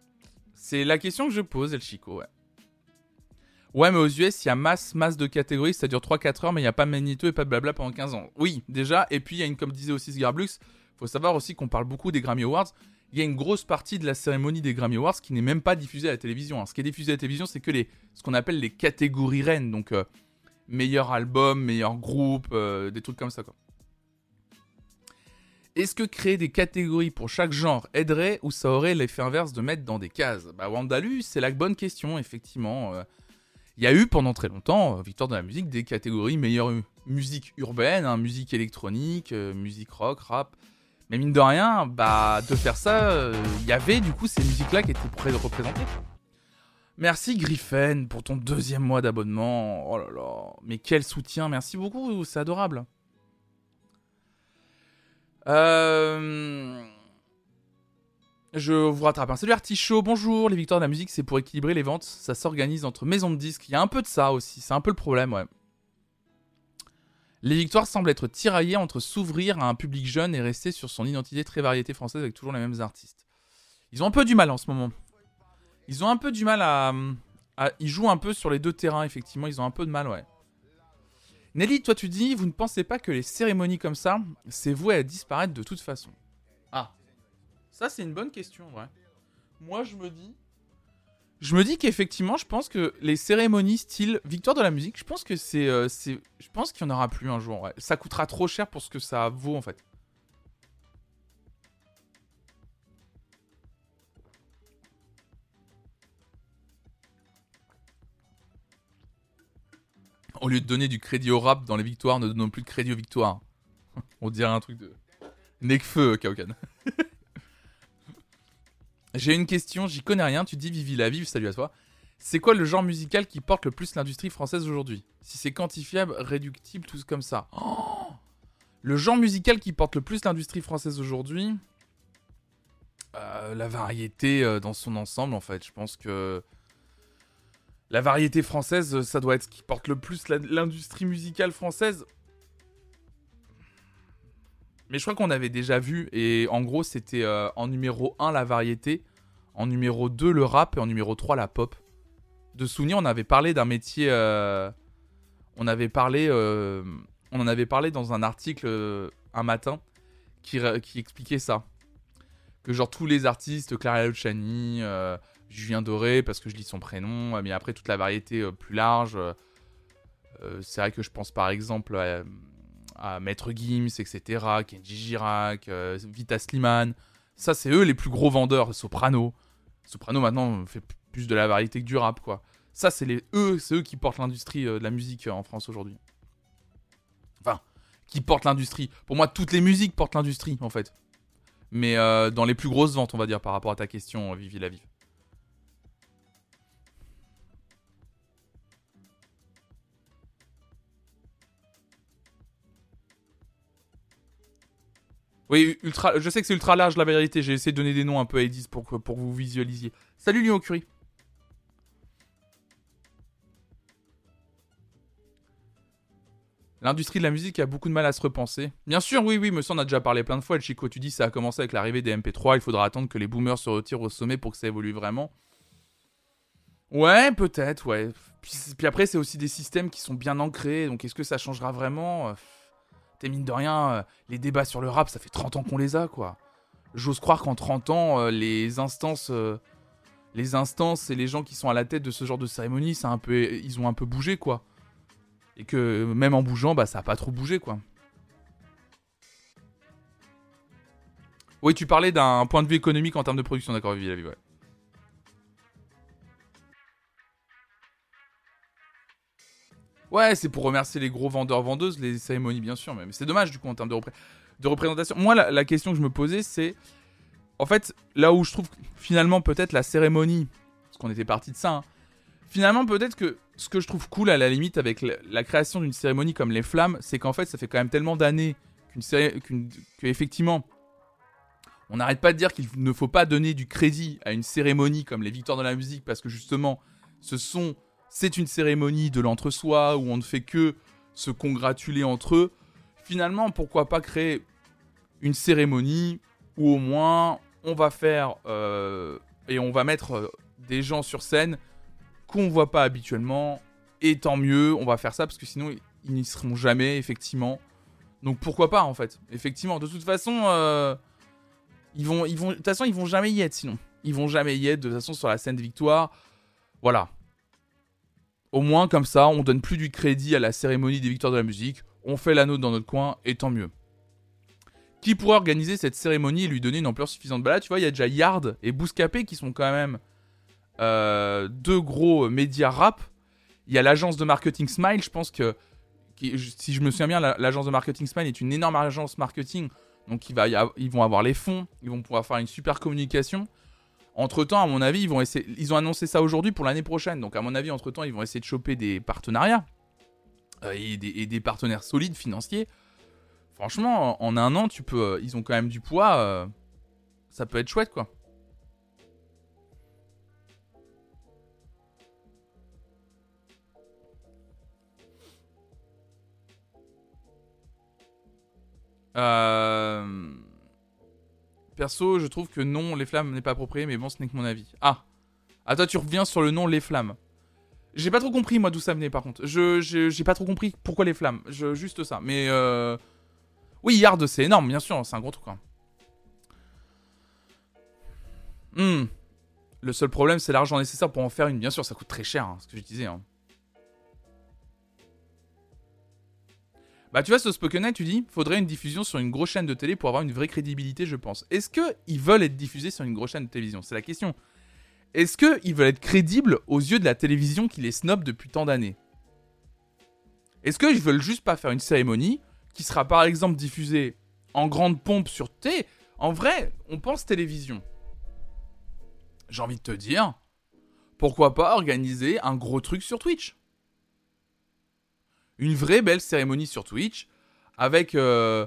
C'est la question que je pose, El Chico, ouais. Ouais, mais aux US, il y a masse, masse de catégories, ça dure 3-4 heures, mais il n'y a pas Magneto et pas blabla pendant 15 ans. Oui, déjà, et puis il y a une, comme disait aussi Sgarblux, faut savoir aussi qu'on parle beaucoup des Grammy Awards. il y a une grosse partie de la cérémonie des Grammy Awards qui n'est même pas diffusée à la télévision. Ce qui est diffusé à la télévision, c'est que les, ce qu'on appelle les catégories reines. Donc, euh, meilleur album, meilleur groupe, euh, des trucs comme ça. Est-ce que créer des catégories pour chaque genre aiderait ou ça aurait l'effet inverse de mettre dans des cases? Bah, Wandalu, c'est la bonne question, effectivement. Euh. Il y a eu pendant très longtemps, Victoire de la musique, des catégories meilleure musique urbaine, hein, musique électronique, musique rock, rap. Mais mine de rien, bah, de faire ça, il euh, y avait du coup ces musiques-là qui étaient représentées. Merci Griffen pour ton deuxième mois d'abonnement. Oh là là, mais quel soutien, merci beaucoup, c'est adorable. Euh... Je vous rattrape. un Salut Artichaut, bonjour. Les victoires de la musique, c'est pour équilibrer les ventes. Ça s'organise entre maisons de disques. Il y a un peu de ça aussi, c'est un peu le problème, ouais. Les victoires semblent être tiraillées entre s'ouvrir à un public jeune et rester sur son identité très variété française avec toujours les mêmes artistes. Ils ont un peu du mal en ce moment. Ils ont un peu du mal à, Ils jouent un peu sur les deux terrains, effectivement. Ils ont un peu de mal, ouais. Nelly, toi tu dis, vous ne pensez pas que les cérémonies comme ça, c'est voué à disparaître de toute façon? Ah. Ça, c'est une bonne question, ouais. Moi, je me dis je me dis qu'effectivement, je pense que les cérémonies style victoire de la musique, je pense que c'est, euh, je pense qu'il n'y en aura plus un jour. Ça coûtera trop cher pour ce que ça vaut en fait. Au lieu de donner du crédit au rap dans les victoires, ne donnons plus de crédit aux victoires. On dirait un truc de Necfeu, Kaokan. J'ai une question, j'y connais rien, tu dis Vivi la vive, salut à toi. C'est quoi le genre musical qui porte le plus l'industrie française aujourd'hui? Si c'est quantifiable, réductible, tout comme ça. Oh le genre musical qui porte le plus l'industrie française aujourd'hui? Euh, La variété euh, dans son ensemble, en fait. Je pense que la variété française, ça doit être ce qui porte le plus l'industrie musicale française. Mais je crois qu'on avait déjà vu, et en gros, c'était euh, en numéro 1 la variété, en numéro 2 le rap, et en numéro 3 la pop. De souvenir, on avait parlé d'un métier. Euh, on avait parlé. Euh, on en avait parlé dans un article un matin qui, expliquait ça. Que genre tous les artistes, Clara Luciani, Julien Doré, parce que je lis son prénom, mais après toute la variété plus large. c'est vrai que je pense par exemple à Maître Gims, etc., Kenji Girac, euh, Vita Sliman. Ça, c'est eux les plus gros vendeurs. Soprano. Soprano, maintenant, fait plus de la variété que du rap, quoi. Ça, c'est les eux, c'est qui portent l'industrie euh, de la musique euh, en France aujourd'hui. Enfin, qui portent l'industrie. Pour moi, toutes les musiques portent l'industrie, en fait. Mais dans les plus grosses ventes, on va dire, par rapport à ta question, Vivi la Vive. Oui, ultra, je sais que c'est ultra large la vérité. J'ai essayé de donner des noms un peu à Edis pour vous visualisiez. Salut Lyon Curie. L'industrie de la musique a beaucoup de mal à se repenser. Bien sûr, oui, oui, mais ça on a déjà parlé plein de fois. Le Chico, tu dis ça a commencé avec l'arrivée des MP3. Il faudra attendre que les boomers se retirent au sommet pour que ça évolue vraiment. Ouais, peut-être, ouais. Puis après, c'est aussi des systèmes qui sont bien ancrés. Donc est-ce que ça changera vraiment? Mine de rien, euh, les débats sur le rap, ça fait 30 ans qu'on les a, quoi. J'ose croire qu'en 30 ans, euh, les instances, euh, les et les gens qui sont à la tête de ce genre de cérémonie, ça un peu, ils ont un peu bougé, quoi. Et que même en bougeant, bah ça a pas trop bougé, quoi. Oui, tu parlais d'un point de vue économique en termes de production, d'accord, Vivi, ouais. Ouais, c'est pour remercier les gros vendeurs-vendeuses, les cérémonies, bien sûr. Mais, c'est dommage, du coup, en termes de, représentation. Moi, la, question que je me posais, c'est. En fait, là où je trouve finalement, peut-être la cérémonie. Parce qu'on était parti de ça. Hein, finalement, peut-être que ce que je trouve cool, à la limite, avec la, création d'une cérémonie comme les Flammes, c'est qu'en fait, ça fait quand même tellement d'années qu'une. On n'arrête pas de dire qu'il ne faut pas donner du crédit à une cérémonie comme les Victoires de la musique parce que justement, ce sont c'est une cérémonie de l'entre-soi où on ne fait que se congratuler entre eux. Finalement, pourquoi pas créer une cérémonie où au moins on va faire euh, et on va mettre euh, des gens sur scène qu'on voit pas habituellement. Et tant mieux, on va faire ça parce que sinon ils n'y seront jamais, effectivement. Donc pourquoi pas en fait? Effectivement, de toute façon, euh, Ils vont, vont, de toute façon, ils vont jamais y être sinon. Ils vont jamais y être. De toute façon, sur la scène de victoire, voilà. Au moins, comme ça, on donne plus du crédit à la cérémonie des victoires de la musique. On fait la nôtre dans notre coin, et tant mieux. Qui pourrait organiser cette cérémonie et lui donner une ampleur suffisante? Bah là, tu vois, il y a déjà Yard et Bouscapé qui sont quand même euh, deux gros médias rap. Il y a l'agence de marketing Smile, je pense que, si je me souviens bien, l'agence de marketing Smile est une énorme agence marketing. Donc ils vont avoir les fonds, ils vont pouvoir faire une super communication. Entre temps, à mon avis, ils vont essayer. Ils ont annoncé ça aujourd'hui pour l'année prochaine. Donc, à mon avis, entre temps, ils vont essayer de choper des partenariats euh, et, des, partenaires solides financiers. Franchement, en un an, tu peux. Ils ont quand même du poids. Euh, ça peut être chouette, quoi. Euh. Perso, je trouve que non, les flammes n'est pas approprié, mais bon, ce n'est que mon avis. Ah Ah, toi, tu reviens sur le nom Les Flammes. J'ai pas trop compris, moi, d'où ça venait, par contre. Je J'ai pas trop compris pourquoi les flammes. Juste ça. Mais, euh... Oui, Yard, c'est énorme, bien sûr, c'est un gros truc, quoi. Hmm. Le seul problème, c'est l'argent nécessaire pour en faire une. Bien sûr, ça coûte très cher, hein, ce que je disais. Hein. Bah tu vois, ce Spoken tu dis, faudrait une diffusion sur une grosse chaîne de télé pour avoir une vraie crédibilité, je pense. Est-ce qu'ils veulent être diffusés sur une grosse chaîne de télévision? C'est la question. Est-ce qu'ils veulent être crédibles aux yeux de la télévision qui les snob depuis tant d'années? Est-ce qu'ils veulent juste pas faire une cérémonie qui sera par exemple diffusée en grande pompe sur T? En vrai, on pense télévision. J'ai envie de te dire, pourquoi pas organiser un gros truc sur Twitch? Une vraie belle cérémonie sur Twitch avec euh,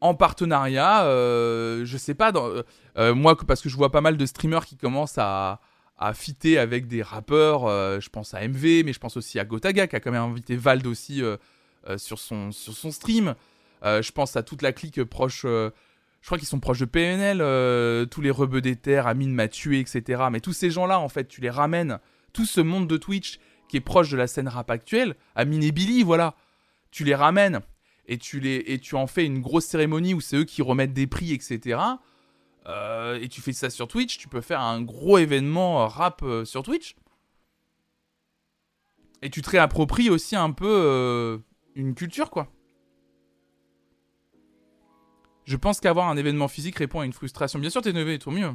en partenariat, euh, je sais pas, dans, euh, moi parce que je vois pas mal de streamers qui commencent à, à fitter avec des rappeurs, je pense à MV, mais je pense aussi à Gotaga qui a quand même invité Vald aussi sur, son, sur son stream. je pense à toute la clique proche, je crois qu'ils sont proches de PNL, tous les rebeux des terres, Amine m'a tué, etc. Mais tous ces gens-là, en fait, tu les ramènes, tout ce monde de Twitch qui est proche de la scène rap actuelle, Amine et Billy, voilà. Tu les ramènes et tu, les, et tu en fais une grosse cérémonie où c'est eux qui remettent des prix, etc. Euh, et tu fais ça sur Twitch, tu peux faire un gros événement rap euh, sur Twitch. Et tu te réappropries aussi un peu euh, une culture, quoi. Je pense qu'avoir un événement physique répond à une frustration. Bien sûr, t'es nevé, trop mieux.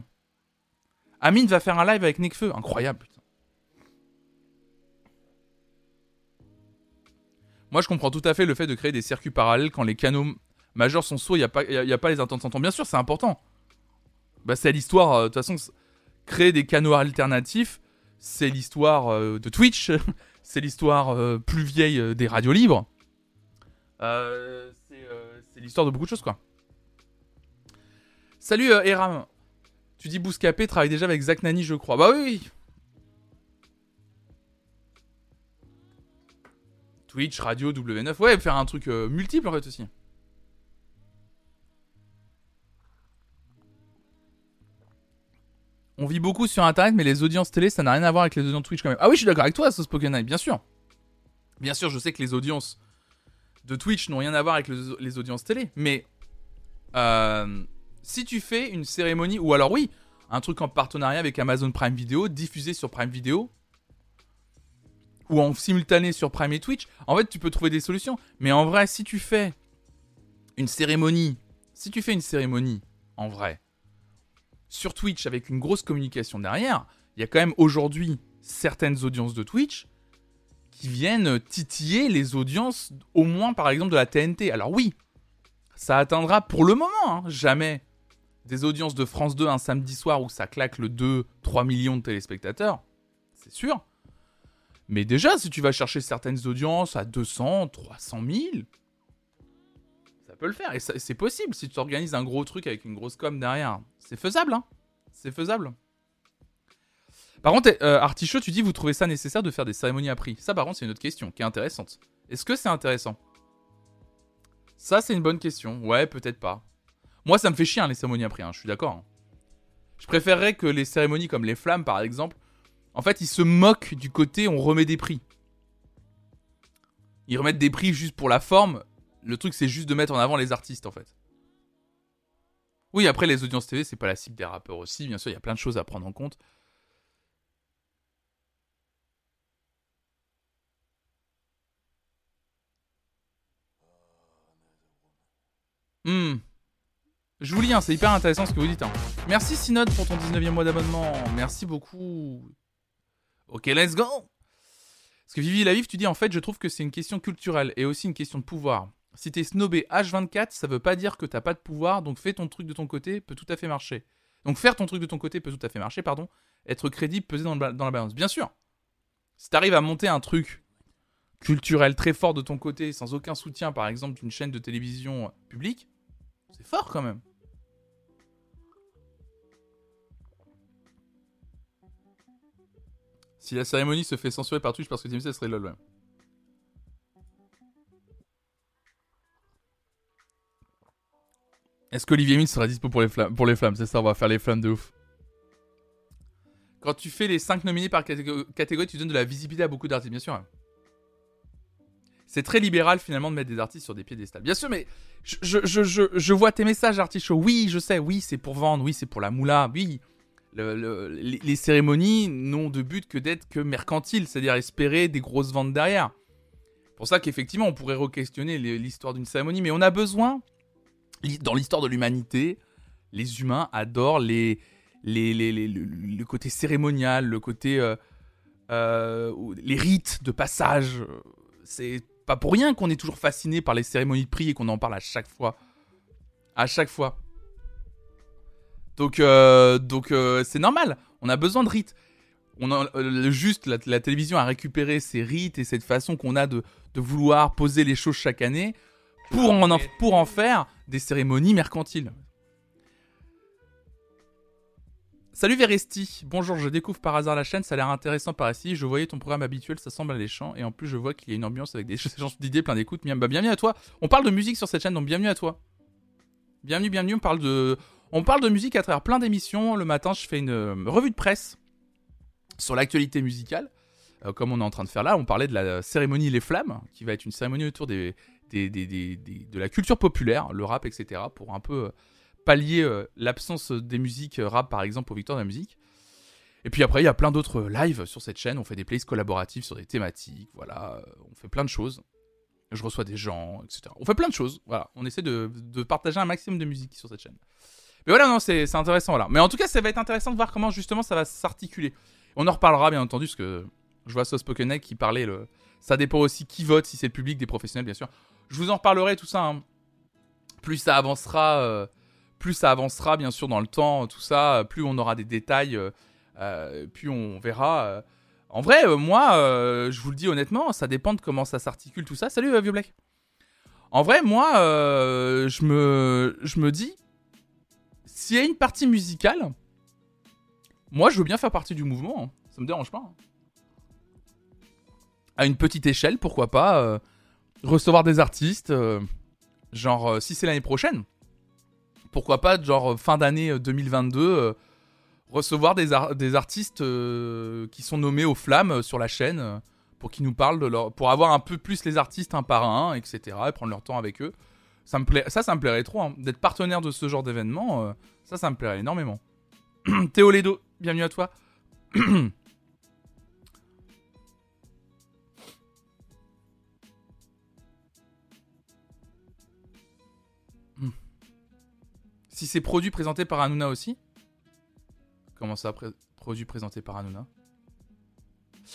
Amine va faire un live avec Nekfeu. Incroyable. Moi, je comprends tout à fait le fait de créer des circuits parallèles quand les canaux majeurs sont sourds, il n'y a, pas, les intentions. Bien sûr, c'est important. Bah, c'est l'histoire, euh, de toute façon, créer des canaux alternatifs, c'est l'histoire euh, de Twitch, c'est l'histoire euh, plus vieille des radios libres. c'est l'histoire de beaucoup de choses, quoi. Salut Eram. Tu dis Bouscapé travaille déjà avec Zach Nani, je crois. Bah oui, oui. Twitch, radio, W9. Ouais, faire un truc euh, multiple en fait aussi. On vit beaucoup sur internet, mais les audiences télé, ça n'a rien à voir avec les audiences Twitch quand même. Ah oui, je suis d'accord avec toi, ce Spoken Night, bien sûr. Bien sûr, je sais que les audiences de Twitch n'ont rien à voir avec les audiences télé, mais euh, si tu fais une cérémonie, ou alors oui, un truc en partenariat avec Amazon Prime Video, diffusé sur Prime Video, ou en simultané sur Prime et Twitch, en fait, tu peux trouver des solutions. Mais en vrai, si tu fais une cérémonie, si tu fais une cérémonie, en vrai, sur Twitch avec une grosse communication derrière, il y a quand même aujourd'hui certaines audiences de Twitch qui viennent titiller les audiences, au moins par exemple de la TNT. Alors oui, ça atteindra pour le moment, hein, jamais des audiences de France 2 un samedi soir où ça claque le 2-3 millions de téléspectateurs, c'est sûr. Mais déjà, si tu vas chercher certaines audiences à 200, 300 000, ça peut le faire. Et c'est possible si tu organises un gros truc avec une grosse com derrière. C'est faisable, hein C'est faisable. Par contre, euh, Artichaut, tu dis, vous trouvez ça nécessaire de faire des cérémonies à prix Ça, par contre, c'est une autre question qui est intéressante. Est-ce que c'est intéressant? Ça, c'est une bonne question. Ouais, peut-être pas. Moi, ça me fait chier, hein, les cérémonies à prix, hein, je suis d'accord. Hein. Je préférerais que les cérémonies comme les flammes, par exemple, en fait, ils se moquent du côté on remet des prix. Ils remettent des prix juste pour la forme. Le truc, c'est juste de mettre en avant les artistes, en fait. Oui, après, les audiences TV, c'est pas la cible des rappeurs aussi. Bien sûr, il y a plein de choses à prendre en compte. Hmm. Je vous lis, hein, c'est hyper intéressant ce que vous dites. Hein. Merci Synode pour ton 19e mois d'abonnement. Merci beaucoup. Ok, let's go. Parce que Vivi la Vive, tu dis en fait, je trouve que c'est une question culturelle et aussi une question de pouvoir. Si t'es snobé H24, ça veut pas dire que t'as pas de pouvoir, donc fais ton truc de ton côté peut tout à fait marcher. Donc faire ton truc de ton côté peut tout à fait marcher, pardon. Être crédible, peser dans la balance. Bien sûr. Si t'arrives à monter un truc culturel très fort de ton côté, sans aucun soutien, par exemple, d'une chaîne de télévision publique, c'est fort quand même. Si la cérémonie se fait censurer par Twitch parce que TMC, ça serait lol, ouais. Est-ce qu'Olivier Mine sera dispo pour les, flammes, C'est ça, on va faire les flammes de ouf. Quand tu fais les 5 nominés par catégorie, tu donnes de la visibilité à beaucoup d'artistes, bien sûr. C'est très libéral finalement de mettre des artistes sur des piédestals. Bien sûr, mais je vois tes messages, Artichaut. Oui, je sais, oui, c'est pour vendre, oui, c'est pour la moula, oui les, cérémonies n'ont de but que d'être que mercantiles, c'est-à-dire espérer des grosses ventes derrière. Pour ça qu'effectivement, on pourrait re-questionner l'histoire d'une cérémonie, mais on a besoin, dans l'histoire de l'humanité, les humains adorent les, les, le côté cérémonial, le côté. Euh, euh, les rites de passage. C'est pas pour rien qu'on est toujours fasciné par les cérémonies de prix et qu'on en parle à chaque fois. À chaque fois. Donc, euh, donc euh, c'est normal. On a besoin de rites. On a, euh, juste la, télévision a récupéré ces rites et cette façon qu'on a de, de, vouloir poser les choses chaque année pour en, pour en faire des cérémonies mercantiles. Salut Veresti, bonjour, je découvre par hasard la chaîne, ça a l'air intéressant par ici, je voyais ton programme habituel, ça semble alléchant, et en plus je vois qu'il y a une ambiance avec des échanges d'idées, plein d'écoute, bah, bienvenue à toi. On parle de musique sur cette chaîne, donc bienvenue à toi. Bienvenue, bienvenue, on parle de, on parle de musique à travers plein d'émissions. Le matin, je fais une euh, revue de presse sur l'actualité musicale, euh, comme on est en train de faire là. On parlait de la cérémonie Les Flammes, qui va être une cérémonie autour de la culture populaire, le rap, etc., pour un peu euh, pallier l'absence des musiques rap, par exemple, aux victoires de la musique. Et puis après, il y a plein d'autres lives sur cette chaîne. On fait des plays collaboratives sur des thématiques. Voilà, on fait plein de choses. Je reçois des gens, etc. On fait plein de choses. Voilà, on essaie de partager un maximum de musique sur cette chaîne. Mais voilà, non, c'est intéressant, voilà. Mais en tout cas, ça va être intéressant de voir comment justement ça va s'articuler. On en reparlera, bien entendu, parce que je vois Spoken qui parlait. Ça dépend aussi qui vote, si c'est le public, des professionnels, bien sûr. Je vous en reparlerai, tout ça. Hein. Plus ça avancera, euh, plus ça avancera, bien sûr, dans le temps, tout ça, plus on aura des détails, euh, euh, plus on verra. En vrai, moi, je vous le dis honnêtement, ça dépend de comment ça s'articule, tout ça. Salut, Vieux. En vrai, moi, je me dis, s'il y a une partie musicale, moi je veux bien faire partie du mouvement. Hein. Ça me dérange pas. Hein. À une petite échelle, pourquoi pas euh, recevoir des artistes, euh, genre euh, si c'est l'année prochaine, pourquoi pas genre fin d'année 2022 recevoir des, des artistes qui sont nommés aux flammes sur la chaîne pour qu'ils nous parlent pour avoir un peu plus les artistes un par un, etc. et prendre leur temps avec eux. Ça, me ça, ça me plairait trop. Hein. D'être partenaire de ce genre d'événement, euh, ça, ça me plairait énormément. Théo Ledo, bienvenue à toi. si c'est produit présenté par Hanouna aussi? Comment ça, produit présenté par Hanouna?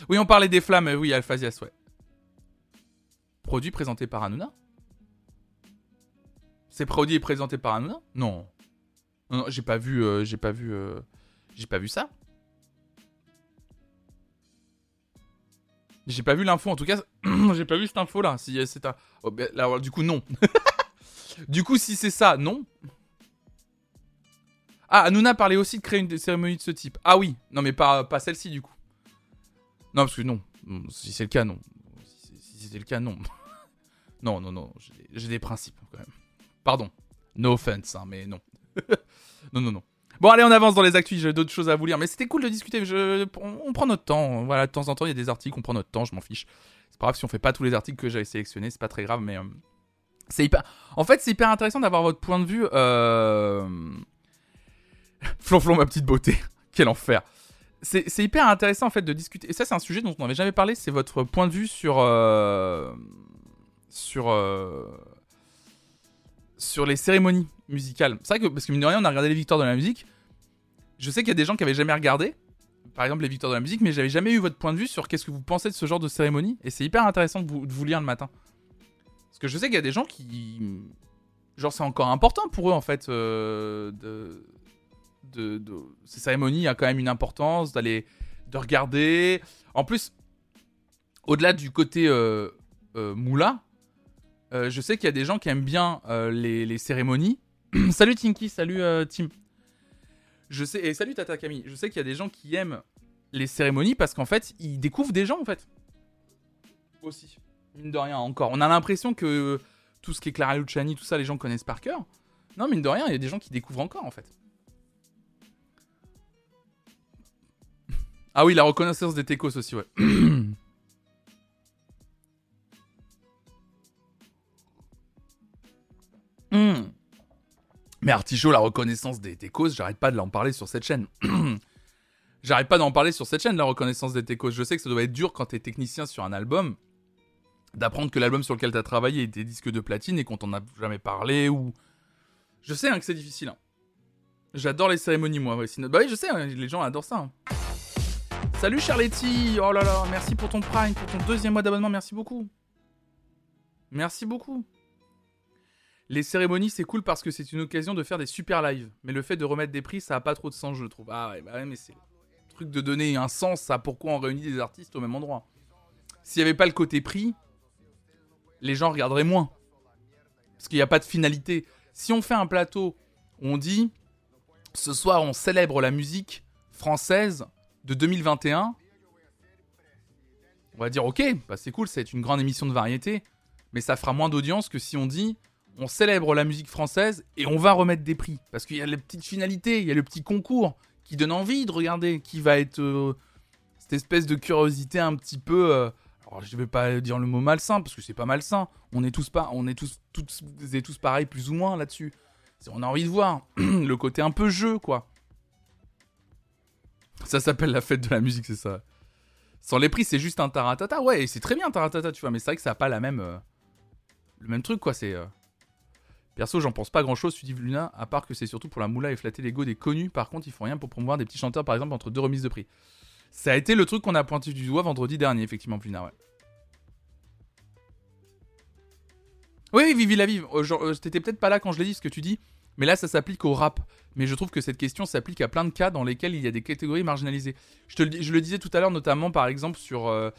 Oui, on parlait des flammes, oui, Alphasias, ouais. Produit présenté par Hanouna? C'est produit et présenté par Hanouna Non. Non, j'ai pas vu, euh, j'ai pas vu, euh, j'ai pas vu ça. J'ai pas vu l'info, en tout cas, j'ai pas vu cette info là. Si c'est un, oh, ben, du coup non. du coup, si c'est ça, non. Ah, Hanouna parlait aussi de créer une cérémonie de ce type. Ah oui, non mais pas, pas celle-ci du coup. Non parce que non, si c'est le cas, non. Si, c'est le cas, non. non, non, non, j'ai des principes quand même. Pardon. No offense, hein, mais non. non, non, non. Bon, allez, on avance dans les actus. J'ai d'autres choses à vous lire. Mais c'était cool de discuter. On, prend notre temps. Voilà, de temps en temps, il y a des articles. On prend notre temps. Je m'en fiche. C'est pas grave si on fait pas tous les articles que j'avais sélectionnés. C'est pas très grave. Mais euh, C'est hyper. En fait, c'est hyper intéressant d'avoir votre point de vue. Euh... Flonflon, ma petite beauté. Quel enfer. C'est hyper intéressant en fait de discuter. Et ça, c'est un sujet dont on n'avait jamais parlé. C'est votre point de vue sur. Euh, sur. Sur les cérémonies musicales. C'est vrai que, parce que mine de rien, on a regardé les victoires de la musique. Je sais qu'il y a des gens qui avaient jamais regardé, par exemple les victoires de la musique, mais j'avais jamais eu votre point de vue sur qu'est-ce que vous pensez de ce genre de cérémonie. Et c'est hyper intéressant de vous, lire le matin. Parce que je sais qu'il y a des gens qui. Genre, c'est encore important pour eux, en fait, euh, de, de, Ces cérémonies, a quand même une importance d'aller. de regarder. En plus, au-delà du côté euh, euh moula, euh, je sais qu'il y a des gens qui aiment bien les, les, cérémonies. salut Tinky, salut Tim. Je sais, et salut Tata Camille, je sais qu'il y a des gens qui aiment les cérémonies parce qu'en fait, ils découvrent des gens en fait. Aussi. Mine de rien, encore. On a l'impression que tout ce qui est Clara Luciani, tout ça, les gens connaissent par cœur. Non, mine de rien, il y a des gens qui découvrent encore en fait. ah oui, la reconnaissance des techos aussi, ouais. Hmm. Mais Artichaut, la reconnaissance des, causes, j'arrête pas de l'en parler sur cette chaîne. j'arrête pas d'en parler sur cette chaîne, la reconnaissance des causes. Je sais que ça doit être dur quand t'es technicien sur un album, d'apprendre que l'album sur lequel t'as travaillé était disque de platine et qu'on t'en a jamais parlé ou. Je sais hein, que c'est difficile. Hein. J'adore les cérémonies, moi. Bah oui, je sais, hein, les gens adorent ça. Salut Charletti Oh là là, merci pour ton prime, pour ton deuxième mois d'abonnement, merci beaucoup. Merci beaucoup. Les cérémonies, c'est cool parce que c'est une occasion de faire des super lives. Mais le fait de remettre des prix, ça a pas trop de sens, je trouve. Ah ouais, bah ouais, mais c'est le truc de donner un sens à pourquoi on réunit des artistes au même endroit. S'il n'y avait pas le côté prix, les gens regarderaient moins. Parce qu'il n'y a pas de finalité. Si on fait un plateau, on dit ce soir on célèbre la musique française de 2021. On va dire ok, bah c'est cool, c'est une grande émission de variété, mais ça fera moins d'audience que si on dit on célèbre la musique française et on va remettre des prix. Parce qu'il y a les petites finalités, il y a le petit concours qui donne envie de regarder, qui va être euh, cette espèce de curiosité un petit peu. Euh, alors je vais pas dire le mot malsain parce que c'est pas malsain. On est tous et pareils plus ou moins là-dessus. On a envie de voir le côté un peu jeu quoi. Ça s'appelle la fête de la musique, c'est ça. Sans les prix, c'est juste un taratata. Ouais, c'est très bien taratata, tu vois, mais c'est vrai que ça a pas la même, euh, le même truc quoi. C'est Perso, j'en pense pas grand chose, dit Luna, à part que c'est surtout pour la moula et flatter l'ego des connus. Par contre, ils font rien pour promouvoir des petits chanteurs, par exemple, entre deux remises de prix. Ça a été le truc qu'on a pointé du doigt vendredi dernier, effectivement, Luna, ouais. Oui, Vivi la vive. Euh, euh, peut-être pas là quand je l'ai dit, ce que tu dis. Mais là, ça s'applique au rap. Mais je trouve que cette question s'applique à plein de cas dans lesquels il y a des catégories marginalisées. Je, te le, je le disais tout à l'heure, notamment par exemple sur euh,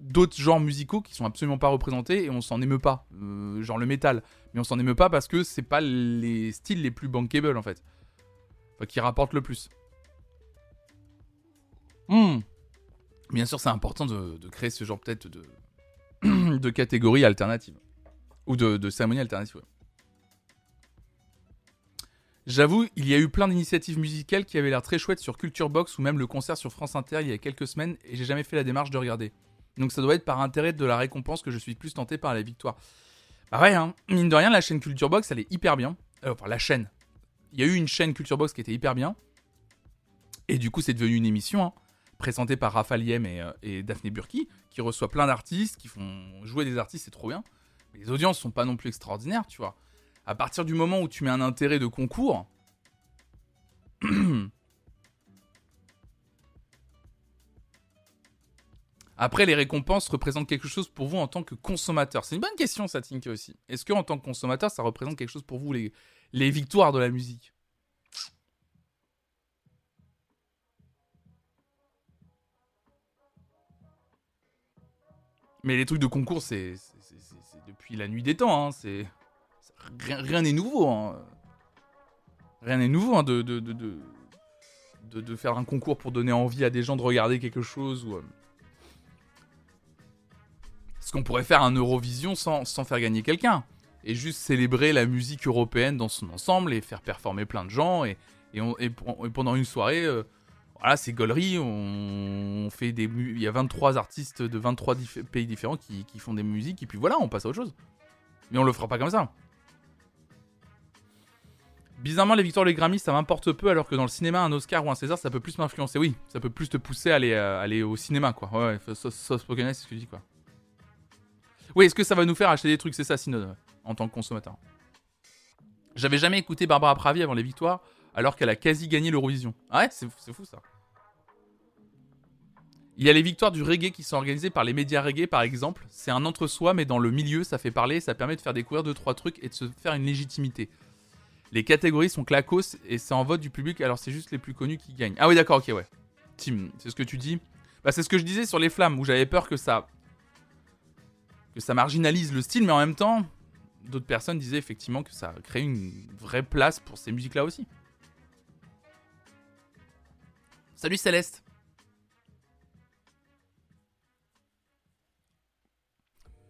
d'autres genres musicaux qui sont absolument pas représentés et on s'en émeut pas. Euh, genre le métal. Mais on s'en émeut pas parce que c'est pas les styles les plus bankable en fait. Enfin, qui rapportent le plus. Hmm. Bien sûr, c'est important de, créer ce genre peut-être de, catégories alternatives. Ou de, cérémonies alternatives. J'avoue, il y a eu plein d'initiatives musicales qui avaient l'air très chouettes sur Culture Box ou même le concert sur France Inter il y a quelques semaines et j'ai jamais fait la démarche de regarder. Donc ça doit être par intérêt de la récompense que je suis plus tenté par la victoire. Bah ouais, hein. mine de rien, la chaîne Culture Box, elle est hyper bien. Euh, enfin, la chaîne. Il y a eu une chaîne Culture Box qui était hyper bien. Et du coup, c'est devenu une émission hein, présentée par Raphaël Yem et, euh, Daphné Burki, qui reçoit plein d'artistes, qui font jouer des artistes, c'est trop bien. Mais les audiences sont pas non plus extraordinaires, tu vois à partir du moment où tu mets un intérêt de concours, Après, les récompenses représentent quelque chose pour vous en tant que consommateur. C'est une bonne question, ça, Tinky aussi. Est-ce que en tant que consommateur, ça représente quelque chose pour vous, les, les victoires de la musique? Mais les trucs de concours, c'est depuis la nuit des temps. Hein. C'est rien n'est nouveau. Hein. Rien n'est nouveau hein, de, de, de, de, faire un concours pour donner envie à des gens de regarder quelque chose. Ou, euh. ce qu'on pourrait faire un Eurovision sans, sans faire gagner quelqu'un. Et juste célébrer la musique européenne dans son ensemble et faire performer plein de gens. Et, et, et, pendant une soirée, euh, voilà, c'est gaulerie. On, fait des. Il y a 23 artistes de 23 pays différents qui, qui font des musiques. Et puis voilà, on passe à autre chose. Mais on le fera pas comme ça. Bizarrement, les victoires les Grammy, ça m'importe peu, alors que dans le cinéma, un Oscar ou un César, ça peut plus m'influencer. Oui, ça peut plus te pousser à aller, euh, au cinéma, quoi. Ouais, ouais, ça, c'est ce que je dis, quoi. Oui, est-ce que ça va nous faire acheter des trucs C'est ça, Synode, en tant que consommateur? J'avais jamais écouté Barbara Pravi avant les victoires, alors qu'elle a quasi gagné l'Eurovision. Ah ouais, c'est fou ça. Il y a les victoires du reggae qui sont organisées par les médias reggae, par exemple. C'est un entre-soi, mais dans le milieu, ça fait parler, ça permet de faire découvrir deux trois trucs et de se faire une légitimité. Les catégories sont clacos et c'est en vote du public, alors c'est juste les plus connus qui gagnent. Ah oui, d'accord, ok, ouais. Tim, c'est ce que tu dis. Bah, c'est ce que je disais sur les flammes, où j'avais peur que ça. que ça marginalise le style, mais en même temps, d'autres personnes disaient effectivement que ça crée une vraie place pour ces musiques-là aussi. Salut Céleste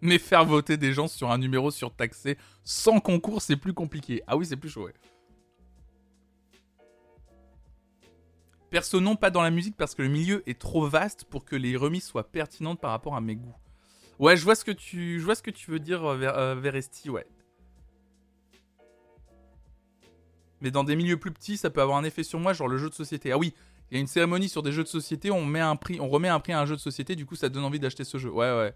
Mais faire voter des gens sur un numéro surtaxé sans concours, c'est plus compliqué. Ah oui, c'est plus chaud, ouais. Perso, non, pas dans la musique parce que le milieu est trop vaste pour que les remises soient pertinentes par rapport à mes goûts. Ouais, je vois ce que tu, je vois ce que tu veux dire, euh, euh, Veresti, ouais. Mais dans des milieux plus petits, ça peut avoir un effet sur moi, genre le jeu de société. Ah oui, il y a une cérémonie sur des jeux de société, on met un prix, on remet un prix à un jeu de société, du coup ça donne envie d'acheter ce jeu. Ouais, ouais.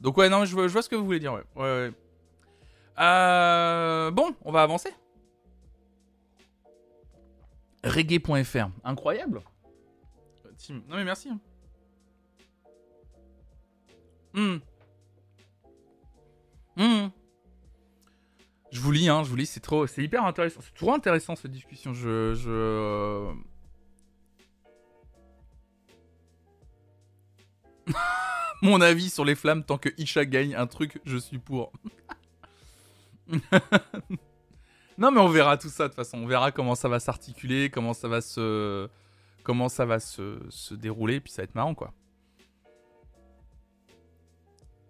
Donc ouais, non, je vois, je vois ce que vous voulez dire, ouais. Ouais, ouais. Euh, bon, on va avancer. Reggae.fr, incroyable. Non mais merci. Hum. Hum. Je vous lis, hein, je vous lis, c'est trop, c'est hyper intéressant, c'est trop intéressant cette discussion. Je, je... Mon avis sur les flammes, tant que Isha gagne un truc, je suis pour. non, mais on verra tout ça de toute façon. On verra comment ça va s'articuler, comment ça va se, comment ça va se, se dérouler, puis ça va être marrant quoi.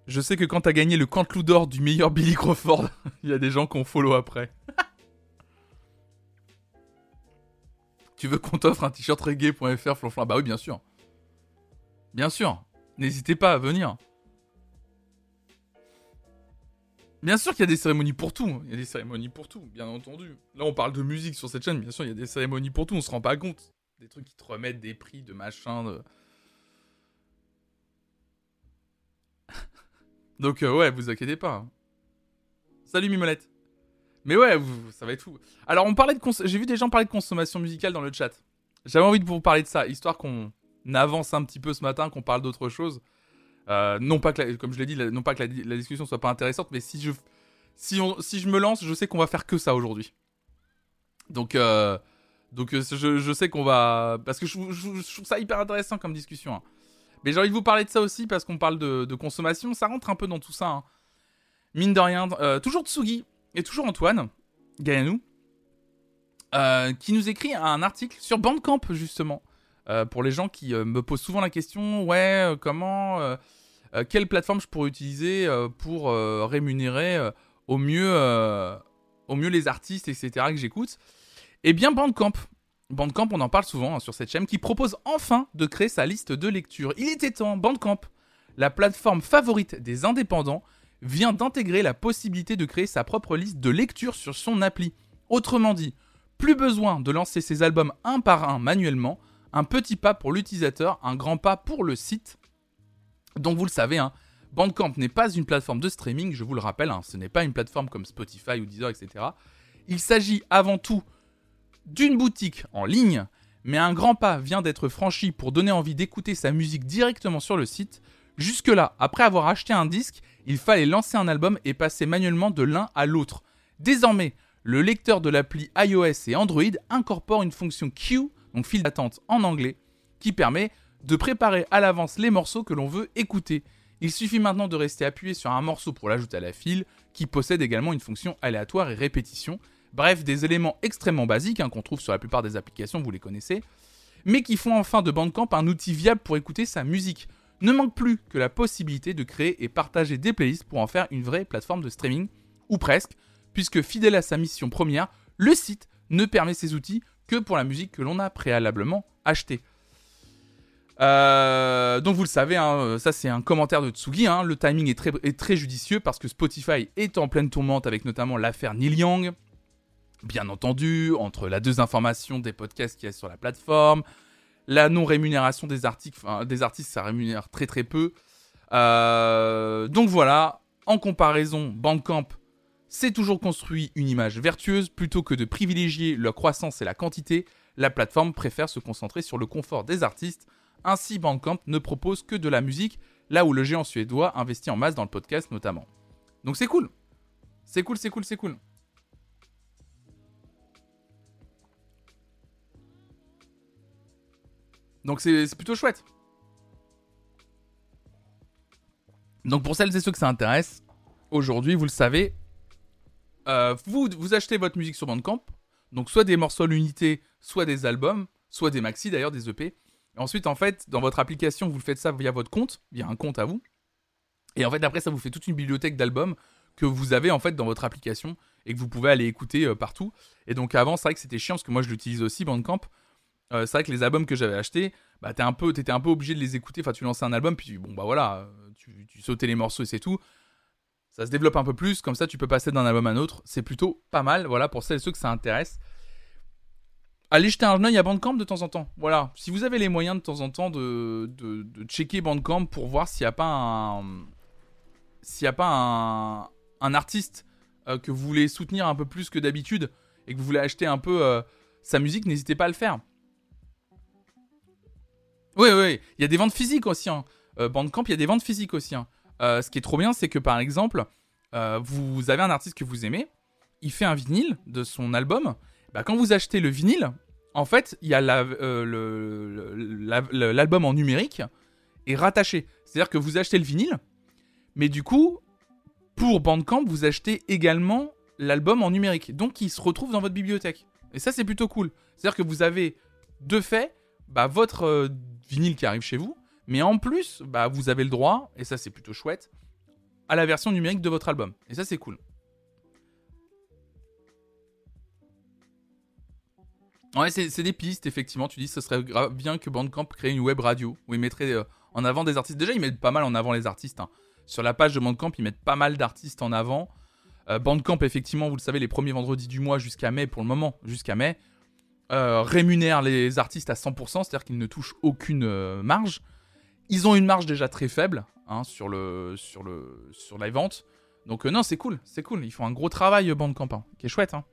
Je sais que quand t'as gagné le Cantelou d'or du meilleur Billy Crawford, il y a des gens qu'on follow après. tu veux qu'on t'offre un t-shirt reggae.fr flonflon Bah oui, bien sûr. Bien sûr. N'hésitez pas à venir. Bien sûr qu'il y a des cérémonies pour tout. Il y a des cérémonies pour tout, bien entendu. Là, on parle de musique sur cette chaîne. Bien sûr, il y a des cérémonies pour tout. On se rend pas compte. Des trucs qui te remettent des prix, de machin. Donc, euh, ouais, vous inquiétez pas. Salut Mimolette. Mais ouais, ça va être fou. Alors, on parlait de j'ai vu des gens parler de consommation musicale dans le chat. J'avais envie de vous parler de ça, histoire qu'on avance un petit peu ce matin, qu'on parle d'autre chose. Euh, non pas que, comme je l'ai dit, non pas que la, la, discussion soit pas intéressante, mais si je, si on, si je me lance, je sais qu'on va faire que ça aujourd'hui. Donc, euh, donc euh, je, je, sais qu'on va, parce que je, trouve ça hyper intéressant comme discussion. Hein. Mais j'ai envie de vous parler de ça aussi parce qu'on parle de, de, consommation, ça rentre un peu dans tout ça. Hein. Mine de rien, toujours Tsugi et toujours Antoine Gaillanou, qui nous écrit un article sur Bandcamp justement. Euh, pour les gens qui euh, me posent souvent la question, ouais, euh, comment, quelle plateforme je pourrais utiliser pour rémunérer au mieux, au mieux les artistes, etc. que j'écoute Eh bien, Bandcamp. Bandcamp, on en parle souvent hein, sur cette chaîne, qui propose enfin de créer sa liste de lecture. Il était temps, Bandcamp, la plateforme favorite des indépendants, vient d'intégrer la possibilité de créer sa propre liste de lecture sur son appli. Autrement dit, plus besoin de lancer ses albums un par un manuellement, un petit pas pour l'utilisateur, un grand pas pour le site. Donc vous le savez, hein, Bandcamp n'est pas une plateforme de streaming, je vous le rappelle, hein, ce n'est pas une plateforme comme Spotify ou Deezer, etc. Il s'agit avant tout d'une boutique en ligne, mais un grand pas vient d'être franchi pour donner envie d'écouter sa musique directement sur le site. Jusque-là, après avoir acheté un disque, il fallait lancer un album et passer manuellement de l'un à l'autre. Désormais, le lecteur de l'appli iOS et Android incorpore une fonction Q donc file d'attente en anglais, qui permet de préparer à l'avance les morceaux que l'on veut écouter. Il suffit maintenant de rester appuyé sur un morceau pour l'ajouter à la file, qui possède également une fonction aléatoire et répétition. Bref, des éléments extrêmement basiques hein, qu'on trouve sur la plupart des applications, vous les connaissez, mais qui font enfin de Bandcamp un outil viable pour écouter sa musique. Ne manque plus que la possibilité de créer et partager des playlists pour en faire une vraie plateforme de streaming, ou presque, puisque fidèle à sa mission première, le site ne permet ces outils que pour la musique que l'on a préalablement achetée. Euh, donc vous le savez, hein, ça c'est un commentaire de Tsugi. Hein, le timing est très, judicieux parce que Spotify est en pleine tourmente avec notamment l'affaire Neil Young. Bien entendu, entre la désinformation des podcasts qu'il y a sur la plateforme, la non-rémunération des, articles, des artistes, ça rémunère très très peu. Euh, donc voilà, en comparaison, Bandcamp c'est toujours construit une image vertueuse plutôt que de privilégier la croissance et la quantité. La plateforme préfère se concentrer sur le confort des artistes. Ainsi, Bandcamp ne propose que de la musique, là où le géant suédois investit en masse dans le podcast notamment. Donc c'est cool. C'est cool, c'est cool, c'est cool. Donc c'est plutôt chouette. Donc pour celles et ceux que ça intéresse, aujourd'hui, vous le savez, euh, vous, achetez votre musique sur Bandcamp, donc soit des morceaux à l'unité, soit des albums, soit des maxi d'ailleurs, des EP. Et ensuite, en fait, dans votre application, vous faites ça via votre compte, via un compte à vous. Et en fait, après, ça vous fait toute une bibliothèque d'albums que vous avez en fait dans votre application et que vous pouvez aller écouter euh, partout. Et donc avant, c'est vrai que c'était chiant parce que moi je l'utilise aussi, Bandcamp. Euh, c'est vrai que les albums que j'avais achetés, bah, t'es un peu, t'étais un peu obligé de les écouter. Enfin, tu lançais un album, puis bon, bah voilà, tu sautais les morceaux et c'est tout. Ça se développe un peu plus, comme ça tu peux passer d'un album à un autre. C'est plutôt pas mal, voilà, pour celles et ceux que ça intéresse. Allez jeter un œil à Bandcamp de temps en temps. Voilà, si vous avez les moyens de temps en temps de, de, checker Bandcamp pour voir s'il n'y a pas un. S'il n'y a pas un, un artiste euh, que vous voulez soutenir un peu plus que d'habitude et que vous voulez acheter un peu euh, sa musique, n'hésitez pas à le faire. Oui, oui, il y a des ventes physiques aussi. Hein. Euh, Bandcamp, il y a des ventes physiques aussi. Hein. Euh, ce qui est trop bien, c'est que par exemple, euh, vous avez un artiste que vous aimez, il fait un vinyle de son album. Bah, quand vous achetez le vinyle, en fait, il y a euh, l'album en numérique est rattaché. C'est-à-dire que vous achetez le vinyle, mais du coup, pour Bandcamp, vous achetez également l'album en numérique. Donc, il se retrouve dans votre bibliothèque. Et ça, c'est plutôt cool. C'est-à-dire que vous avez, de fait, bah, votre vinyle qui arrive chez vous, mais en plus, bah, vous avez le droit, et ça c'est plutôt chouette, à la version numérique de votre album. Et ça c'est cool. Ouais, c'est des pistes, effectivement. Tu dis ce serait bien que Bandcamp crée une web radio où ils mettraient euh, en avant des artistes. Déjà, ils mettent pas mal en avant les artistes. Hein. Sur la page de Bandcamp, ils mettent pas mal d'artistes en avant. Euh, Bandcamp, effectivement, vous le savez, les premiers vendredis du mois jusqu'à mai, pour le moment, jusqu'à mai, euh, rémunère les artistes à 100%, c'est-à-dire qu'ils ne touchent aucune marge. Ils ont une marge déjà très faible hein, sur, le, sur, le, sur la vente. Donc euh, non, c'est cool, c'est cool. Ils font un gros travail, euh, Bandcamp, hein, qui est chouette. Hein.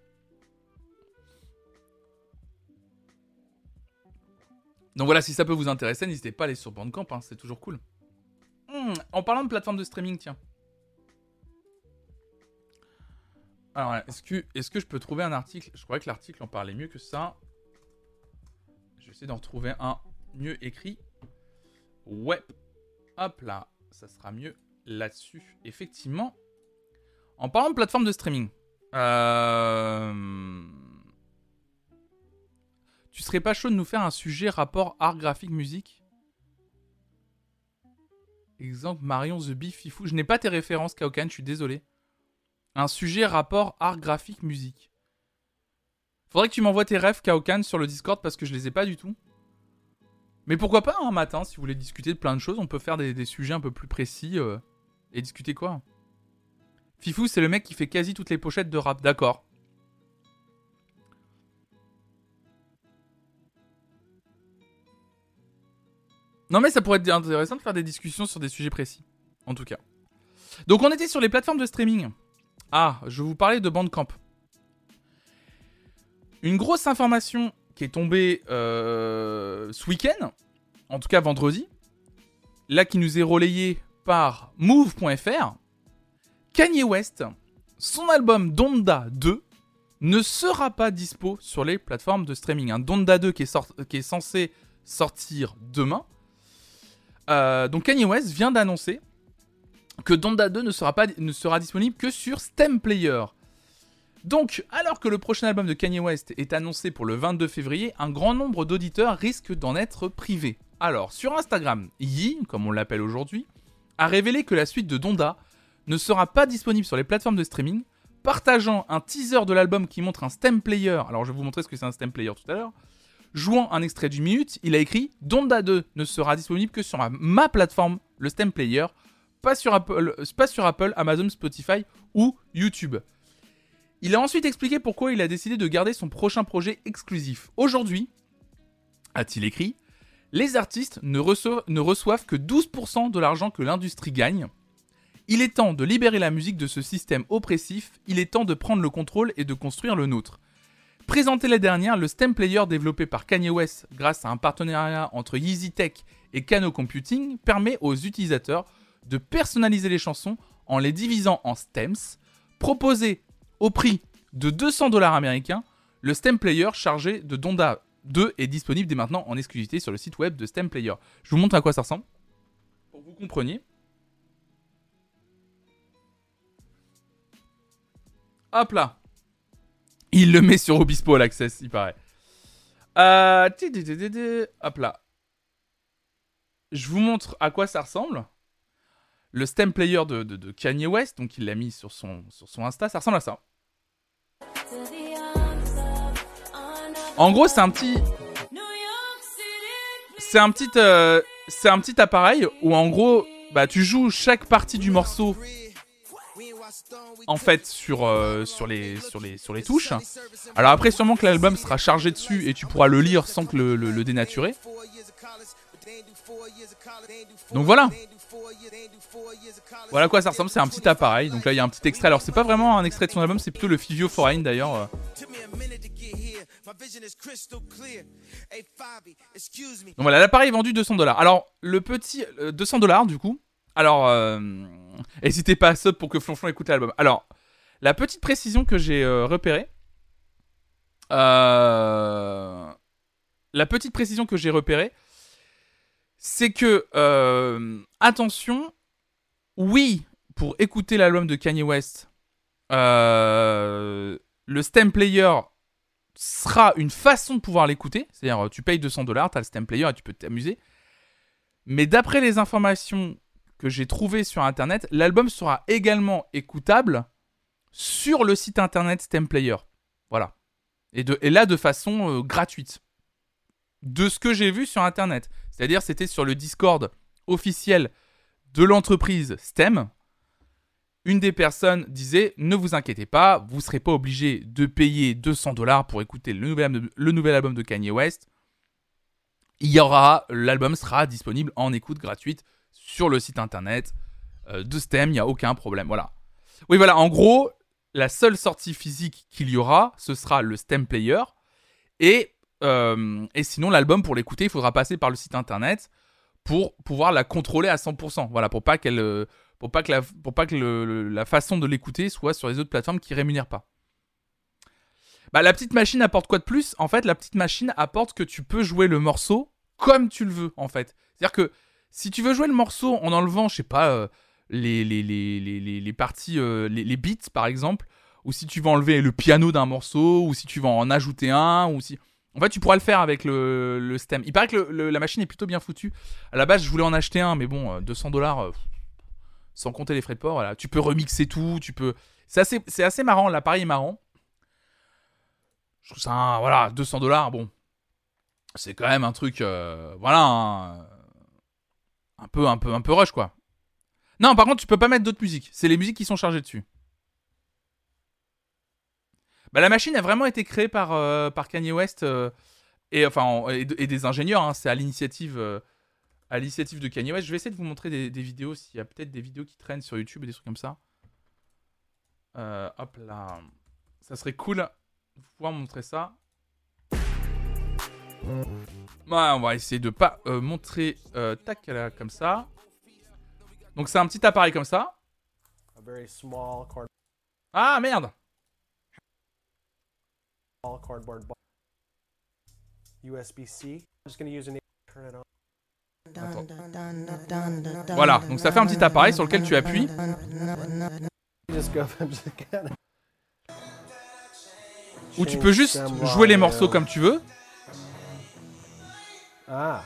Donc voilà, si ça peut vous intéresser, n'hésitez pas à aller sur Bandcamp, c'est toujours cool. Hmm, en parlant de plateforme de streaming, tiens. Alors, est-ce que, que je peux trouver un article? Je croyais que l'article en parlait mieux que ça. Je vais essayer d'en retrouver un mieux écrit. Ouais. Hop là, ça sera mieux là-dessus. Effectivement. En parlant de plateforme de streaming. Euh... Tu serais pas chaud de nous faire un sujet rapport art graphique musique? Exemple Marion The Beef Fifou. Je n'ai pas tes références, Kaokan, je suis désolé. Un sujet rapport art graphique musique. Faudrait que tu m'envoies tes rêves, Kaokan, sur le Discord parce que je les ai pas du tout. Mais pourquoi pas un matin, si vous voulez discuter de plein de choses, on peut faire des, sujets un peu plus précis euh, et discuter quoi? Fifou, c'est le mec qui fait quasi toutes les pochettes de rap, d'accord. Non mais ça pourrait être intéressant de faire des discussions sur des sujets précis, en tout cas. Donc on était sur les plateformes de streaming. Ah, je vous parlais de Bandcamp. Une grosse information qui est tombé euh, ce week-end, en tout cas vendredi, là qui nous est relayé par Move.fr, Kanye West, son album Donda 2 ne sera pas dispo sur les plateformes de streaming. Un Donda 2 qui est, qui est censé sortir demain. Euh, donc Kanye West vient d'annoncer que Donda 2 ne sera, pas, ne sera disponible que sur Stem Player. Donc, alors que le prochain album de Kanye West est annoncé pour le 22 février, un grand nombre d'auditeurs risquent d'en être privés. Alors, sur Instagram, Yi, comme on l'appelle aujourd'hui, a révélé que la suite de Donda ne sera pas disponible sur les plateformes de streaming, partageant un teaser de l'album qui montre un stem player. Alors, je vais vous montrer ce que c'est un stem player tout à l'heure. jouant un extrait d'une minute, il a écrit Donda 2 ne sera disponible que sur ma, plateforme, le Stem Player, pas sur, Apple, pas sur Apple, Amazon, Spotify ou YouTube. Il a ensuite expliqué pourquoi il a décidé de garder son prochain projet exclusif. Aujourd'hui, a-t-il écrit, les artistes ne reçoivent, que 12% de l'argent que l'industrie gagne. Il est temps de libérer la musique de ce système oppressif, il est temps de prendre le contrôle et de construire le nôtre. Présenté la dernière, le STEM Player développé par Kanye West grâce à un partenariat entre Yeezy Tech et Kano Computing permet aux utilisateurs de personnaliser les chansons en les divisant en stems. Proposé au prix de 200 dollars américains, le STEM Player chargé de Donda 2 est disponible dès maintenant en exclusivité sur le site web de STEM Player. Je vous montre à quoi ça ressemble pour que vous compreniez. Hop là. Il le met sur Obispo l'Access, il paraît. Euh... Hop là. Je vous montre à quoi ça ressemble. Le stem player de, Kanye West, donc il l'a mis sur son, Insta, ça ressemble à ça. En gros, c'est un petit. C'est un petit. euh, c'est un petit appareil où en gros, bah tu joues chaque partie du morceau en fait sur, euh, sur les touches. Alors après sûrement que l'album sera chargé dessus et tu pourras le lire sans que le, le, le dénaturer. Donc voilà. Voilà quoi ça ressemble, c'est un petit appareil. Donc là il y a un petit extrait. Alors c'est pas vraiment un extrait de son album, c'est plutôt le Fivio Foreign d'ailleurs. euh. Donc voilà, l'appareil est vendu 200 dollars. Alors le petit euh, 200 dollars du coup. Alors euh, n'hésitez pas à sub pour que Flonflon écoute l'album. Alors la petite précision que j'ai euh, repérée. euh, la petite précision que j'ai repérée, c'est que euh, attention, oui, pour écouter l'album de Kanye West, euh, le stem player sera une façon de pouvoir l'écouter. C'est-à-dire, tu payes 200 dollars, tu as le stem player et tu peux t'amuser. Mais d'après les informations que j'ai trouvées sur internet, l'album sera également écoutable sur le site internet Stem Player. Voilà. Et, là, de façon euh, gratuite. De ce que j'ai vu sur internet. C'est-à-dire, c'était sur le Discord officiel de l'entreprise STEM. Une des personnes disait Ne vous inquiétez pas, vous ne serez pas obligé de payer 200 dollars pour écouter le nouvel, album- de Kanye West. Il y aura, l'album sera disponible en écoute gratuite sur le site internet euh, de STEM, il n'y a aucun problème. Voilà. Oui, voilà, en gros, la seule sortie physique qu'il y aura, ce sera le STEM Player. Et, euh, et sinon, l'album, pour l'écouter, il faudra passer par le site internet pour pouvoir la contrôler à 100%. Voilà, pour pas qu'elle, euh, pour pas que la, pour pas que la façon de l'écouter soit sur les autres plateformes qui rémunèrent pas. Bah, la petite machine apporte quoi de plus? En fait, la petite machine apporte que tu peux jouer le morceau comme tu le veux, en fait. C'est-à-dire que si tu veux jouer le morceau en enlevant, je sais pas, euh, les, les, les, les, les, parties, les, les beats par exemple, ou si tu veux enlever le piano d'un morceau, ou si tu veux en ajouter un, ou si. En fait, tu pourras le faire avec le, stem. Il paraît que la machine est plutôt bien foutue. À la base, je voulais en acheter un, mais bon, euh, 200 dollars, sans compter les frais de port, voilà. Tu peux remixer tout, tu peux. C'est assez, c'est assez marrant, l'appareil est marrant. Je trouve ça, un- voilà, 200 dollars, bon. C'est quand même un truc, euh, voilà, un, un peu, un peu, un peu rush, quoi. Non, par contre, tu peux pas mettre d'autres musiques. C'est les musiques qui sont chargées dessus. Bah, la machine a vraiment été créée par, euh, par Kanye West euh, et, enfin, en- et, de- et des ingénieurs. hein. C'est à l'initiative euh, à l'initiative de Kanye West. Je vais essayer de vous montrer des, des vidéos s'il y a peut-être des vidéos qui traînent sur YouTube et des trucs comme ça. Euh, hop là. Ça serait cool de pouvoir montrer ça. Ouais, on va essayer de pas euh, montrer euh, tac là, comme ça. Donc c'est un petit appareil comme ça. a very small cord- Ah merde cardboard box. USB-C. I'm just gonna use an turn it on. Voilà, donc ça fait un petit appareil sur lequel tu appuies. Just go. I'm just gonna. Où tu peux juste jouer les morceaux comme tu veux. Ah.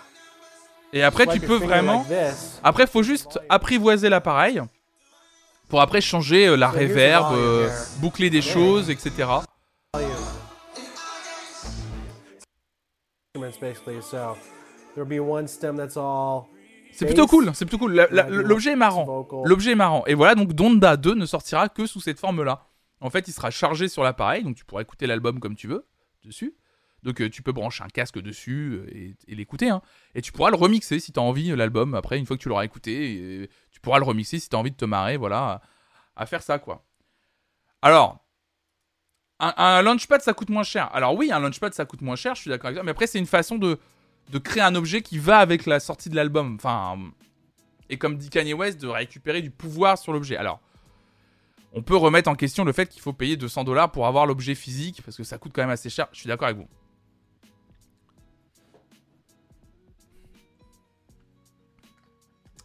Et après tu Swipe peux your finger vraiment... like this. Après faut juste apprivoiser l'appareil. Pour après changer euh, la So here's the reverb, volume euh, here. boucler des choses, etc. basically. So there'll be one stem that's all C'est plutôt cool, c'est plutôt cool. L'objet est marrant. L'objet est marrant. Et voilà, donc Donda 2 ne sortira que sous cette forme-là. En fait, il sera chargé sur l'appareil, donc tu pourras écouter l'album comme tu veux, dessus. Donc euh, tu peux brancher un casque dessus euh, et, et l'écouter. hein. Et tu pourras le remixer si tu as envie, euh, l'album, après, une fois que tu l'auras écouté. et tu pourras le remixer si tu as envie de te marrer, voilà, à, à faire ça, quoi. Alors, un, un launchpad, ça coûte moins cher. Alors oui, un launchpad, ça coûte moins cher, je suis d'accord avec toi. Mais après, c'est une façon de, de créer un objet qui va avec la sortie de l'album. Enfin, et comme dit Kanye West, de récupérer du pouvoir sur l'objet. Alors, on peut remettre en question le fait qu'il faut payer 200 dollars pour avoir l'objet physique, parce que ça coûte quand même assez cher. Je suis d'accord avec vous.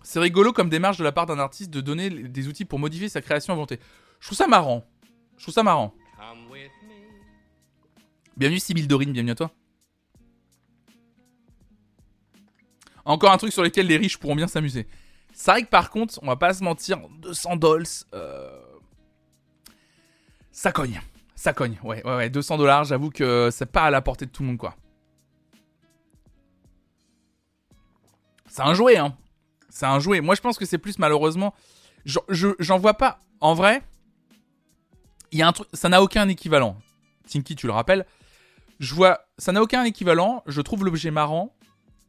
C'est rigolo comme démarche de la part d'un artiste de donner des outils pour modifier sa création volonté. Je trouve ça marrant. Je trouve ça marrant. Bienvenue Sybille Dorine, bienvenue à toi. Encore un truc sur lequel les riches pourront bien s'amuser. C'est vrai que par contre, on va pas se mentir, 200 dollars, euh, ça cogne. Ça cogne, ouais, ouais, ouais. 200 dollars, j'avoue que c'est pas à la portée de tout le monde, quoi. C'est un jouet, hein. C'est un jouet. Moi, je pense que c'est plus malheureusement. J'en je- j'en vois pas. En vrai, y a un truc. Ça n'a aucun équivalent. Tinky, tu le rappelles. Je vois. Ça n'a aucun équivalent. Je trouve l'objet marrant.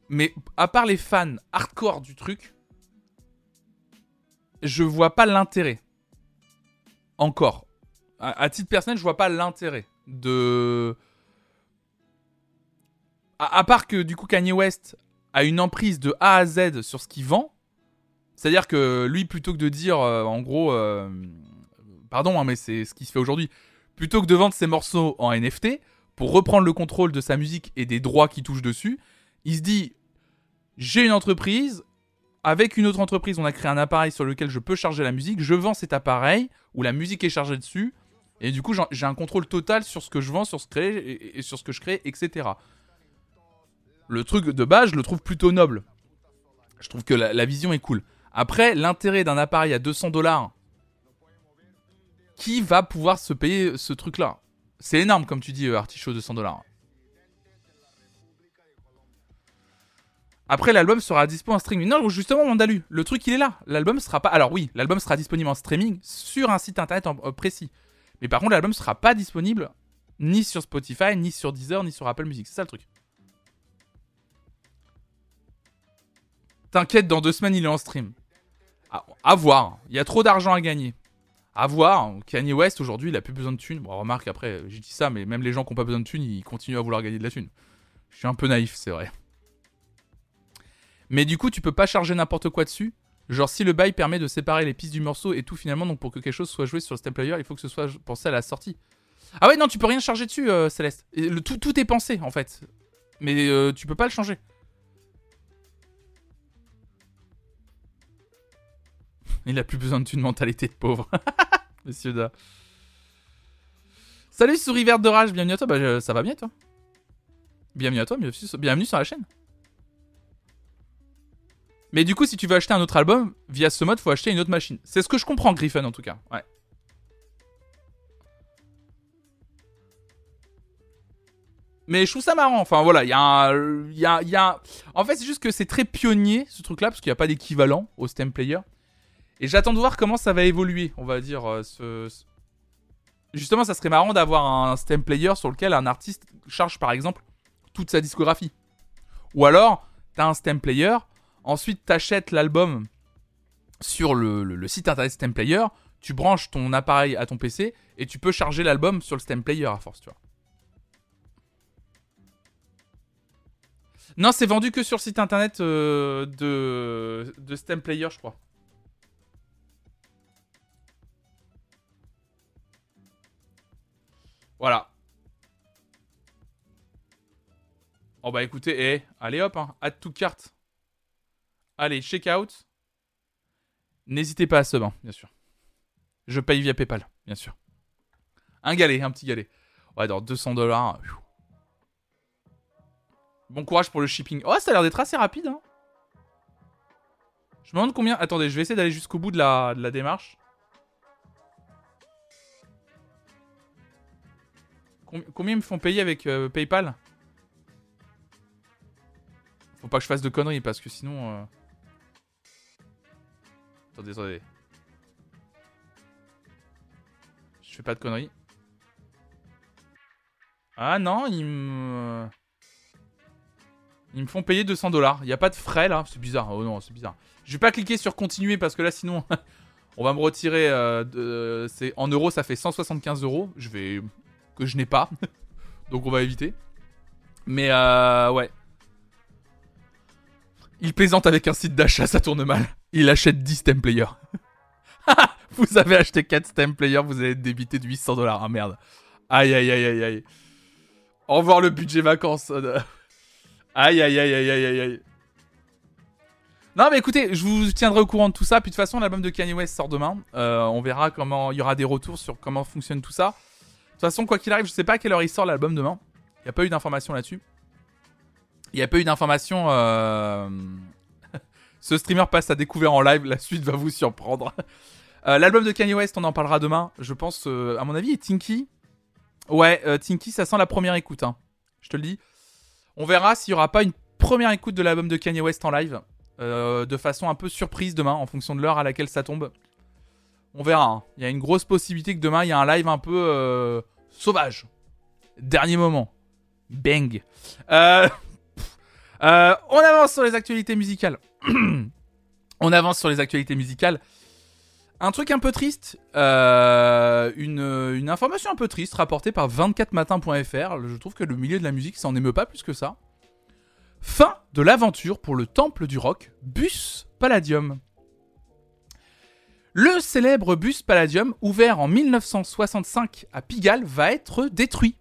Mais à part les fans hardcore du truc, je vois pas l'intérêt. Encore. À, titre personnel, je vois pas l'intérêt de. À, à part que du coup Kanye West a une emprise de A à Z sur ce qu'il vend. C'est-à-dire que lui, plutôt que de dire, euh, en gros, euh, pardon, hein, mais c'est ce qui se fait aujourd'hui, plutôt que de vendre ses morceaux en NFT pour reprendre le contrôle de sa musique et des droits qui touchent dessus, il se dit j'ai une entreprise, avec une autre entreprise, on a créé un appareil sur lequel je peux charger la musique, je vends cet appareil où la musique est chargée dessus, et du coup j'ai un contrôle total sur ce que je vends, sur ce, que je crée, et, et sur ce que je crée, etc. Le truc de base, je le trouve plutôt noble. Je trouve que la, la vision est cool. Après, l'intérêt d'un appareil à 200 dollars, qui va pouvoir se payer ce truc-là? C'est énorme, comme tu dis, euh, Artichaut, 200 dollars. Après, l'album sera dispo en streaming. Non, justement, Mandalu, le truc, il est là. L'album sera pas. Alors, oui, l'album sera disponible en streaming sur un site internet euh, précis. Mais par contre, l'album sera pas disponible ni sur Spotify, ni sur Deezer, ni sur Apple Music. C'est ça le truc. T'inquiète, dans deux semaines, il est en stream. À, à voir. Il y a trop d'argent à gagner. À voir. Kanye West, aujourd'hui, il a plus besoin de thunes. Bon, remarque, après, j'ai dit ça, mais même les gens qui n'ont pas besoin de thunes, ils continuent à vouloir gagner de la thune. Je suis un peu naïf, c'est vrai. Mais du coup, tu peux pas charger n'importe quoi dessus. Genre, si le bail permet de séparer les pistes du morceau et tout, finalement, donc pour que quelque chose soit joué sur le stem player, il faut que ce soit pensé à la sortie. Ah ouais, non, tu peux rien charger dessus, euh, Céleste. Tout est pensé, en fait. Mais euh, tu peux pas le changer. Il a plus besoin de thunes mentalité de pauvre. Monsieur Da. Salut souris verte de rage, bienvenue à toi. Bah, je- ça va bien toi Bienvenue à toi, bienvenue sur- la chaîne. Mais du coup, si tu veux acheter un autre album, via ce mode, faut acheter une autre machine. C'est ce que je comprends, Griffin, en tout cas. Ouais. Mais je trouve ça marrant. Enfin, voilà, il y a un... Y a, y a... En fait, c'est juste que c'est très pionnier, ce truc-là, parce qu'il n'y a pas d'équivalent au stem player. Et j'attends de voir comment ça va évoluer, on va dire. euh, Justement, ça serait marrant d'avoir un stem player sur lequel un artiste charge, par exemple, toute sa discographie. Ou alors, t'as un stem player, ensuite t'achètes l'album sur le site internet stem player, tu branches ton appareil à ton PC et tu peux charger l'album sur le stem player à force, tu vois. Non, c'est vendu que sur le site internet euh, de, de stem player, je crois. Voilà. Oh bah écoutez, eh, allez hop, hein, add to cart. Allez, check out. N'hésitez pas à sub, hein, bien sûr. Je paye via PayPal, bien sûr. Un galet, un petit galet. Ouais, dans 200 dollars. Bon courage pour le shipping. Oh, ça a l'air d'être assez rapide. Hein. Je me demande combien. Attendez, je vais essayer d'aller jusqu'au bout de la, de la démarche. Combien ils me font payer avec euh, PayPal? Pas que je fasse de conneries parce que sinon. euh, Attendez, attendez. Je fais pas de conneries. Ah non, ils me. Ils me font payer 200 dollars. Il n'y a pas de frais là. C'est bizarre. Oh non, c'est bizarre. Je vais pas cliquer sur continuer parce que là, sinon, on va me retirer. euh, En euros, ça fait 175 euros. Je vais. Que je n'ai pas. Donc on va éviter. Mais euh, ouais. Il plaisante avec un site d'achat, ça tourne mal. Il achète 10 stem players. vous avez acheté 4 stem players, vous allez être débité de 800 dollars. Ah merde. Aïe aïe aïe aïe aïe. Au revoir le budget vacances. Aïe aïe aïe aïe aïe aïe aïe. Non mais écoutez, je vous tiendrai au courant de tout ça. Puis de toute façon, l'album de Kanye West sort demain. Euh, on verra comment il y aura des retours sur comment fonctionne tout ça. De toute façon, quoi qu'il arrive, je sais pas à quelle heure il sort l'album demain. Il n'y a pas eu d'informations là-dessus. Il n'y a pas eu d'informations. euh, Ce streamer passe à découvert en live. La suite va vous surprendre. Euh, L'album de Kanye West, on en parlera demain. Je pense, euh, à mon avis, et Tinky. Ouais, Tinky, ça sent la première écoute. hein. Je te le dis. On verra s'il n'y aura pas une première écoute de l'album de Kanye West en live. de façon un peu surprise demain, en fonction de l'heure à laquelle ça tombe. On verra. hein. Il y a une grosse possibilité que demain, il y a un live un peu euh, sauvage. Dernier moment. Bang. Euh, euh, on avance sur les actualités musicales. on avance sur les actualités musicales. Un truc un peu triste, une, une information un peu triste rapportée par 24matin.fr. Je trouve que le milieu de la musique s'en émeut pas plus que ça. Fin de l'aventure pour le temple du rock, Bus Palladium. Le célèbre bus Palladium, ouvert en 1965 à Pigalle, va être détruit.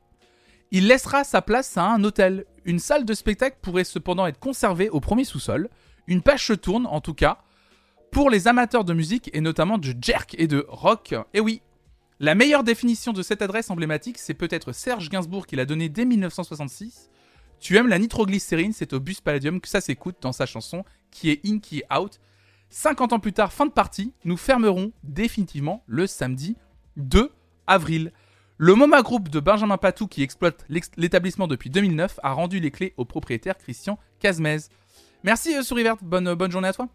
Il laissera sa place à un hôtel. Une salle de spectacle pourrait cependant être conservée au premier sous-sol. Une page se tourne, en tout cas, pour les amateurs de musique et notamment de jerk et de rock. Et oui, la meilleure définition de cette adresse emblématique, c'est peut-être Serge Gainsbourg qui l'a donnée dès 1966. Tu aimes la nitroglycérine, c'est au bus Palladium que ça s'écoute dans sa chanson qui est In, qui est out. 50 ans plus tard, fin de partie, nous fermerons définitivement le samedi 2 avril. Le MoMA Group de Benjamin Patou, qui exploite l'établissement depuis 2009, a rendu les clés au propriétaire Christian Casmez. Merci euh, Souris Verte, bonne, euh, bonne journée à toi.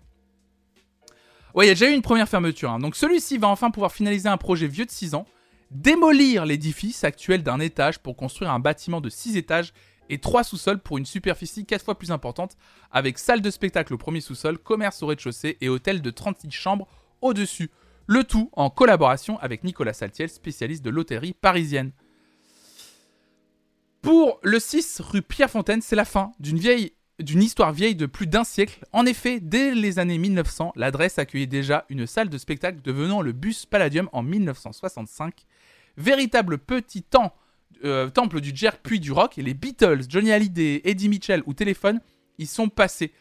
Ouais, il y a déjà eu une première fermeture. hein. Donc celui-ci va enfin pouvoir finaliser un projet vieux de 6 ans, démolir l'édifice actuel d'un étage pour construire un bâtiment de 6 étages et 3 sous-sols pour une superficie 4 fois plus importante, avec salle de spectacle au premier sous-sol, commerce au rez-de-chaussée et hôtel de 36 chambres au-dessus. Le tout en collaboration avec Nicolas Saltiel, spécialiste de l'hôtellerie parisienne. Pour le 6 rue Pierrefontaine, c'est la fin d'une vieille d'une histoire vieille de plus d'un siècle. En effet, dès les années 1900, l'adresse accueillait déjà une salle de spectacle devenant le bus Palladium en 1965. Véritable petit temps, euh, temple du jerk puis du rock, les Beatles, Johnny Hallyday, Eddie Mitchell ou Téléphone y sont passés.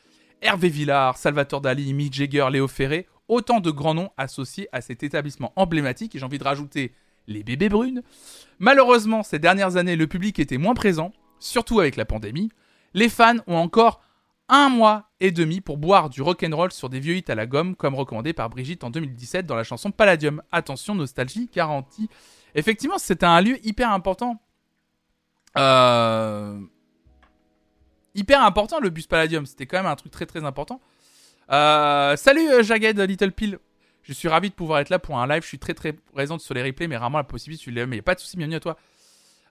Hervé Villard, Salvatore Dali, Mick Jagger, Léo Ferré, autant de grands noms associés à cet établissement emblématique, et j'ai envie de rajouter les bébés brunes. Malheureusement, ces dernières années, le public était moins présent, surtout avec la pandémie. Les fans ont encore un mois et demi pour boire du rock'n'roll sur des vieux hits à la gomme, comme recommandé par Brigitte en 2017 dans la chanson Palladium. Attention, nostalgie garantie. Effectivement, c'était un lieu hyper important. Euh... Hyper important, le bus Palladium. C'était quand même un truc très très important. Euh, Salut euh, Jagged Little Pill. Je suis ravi de pouvoir être là pour un live. Je suis très très présente sur les replays, mais rarement la possibilité. Tu l'aimes, mais a pas de souci. Bienvenue à toi.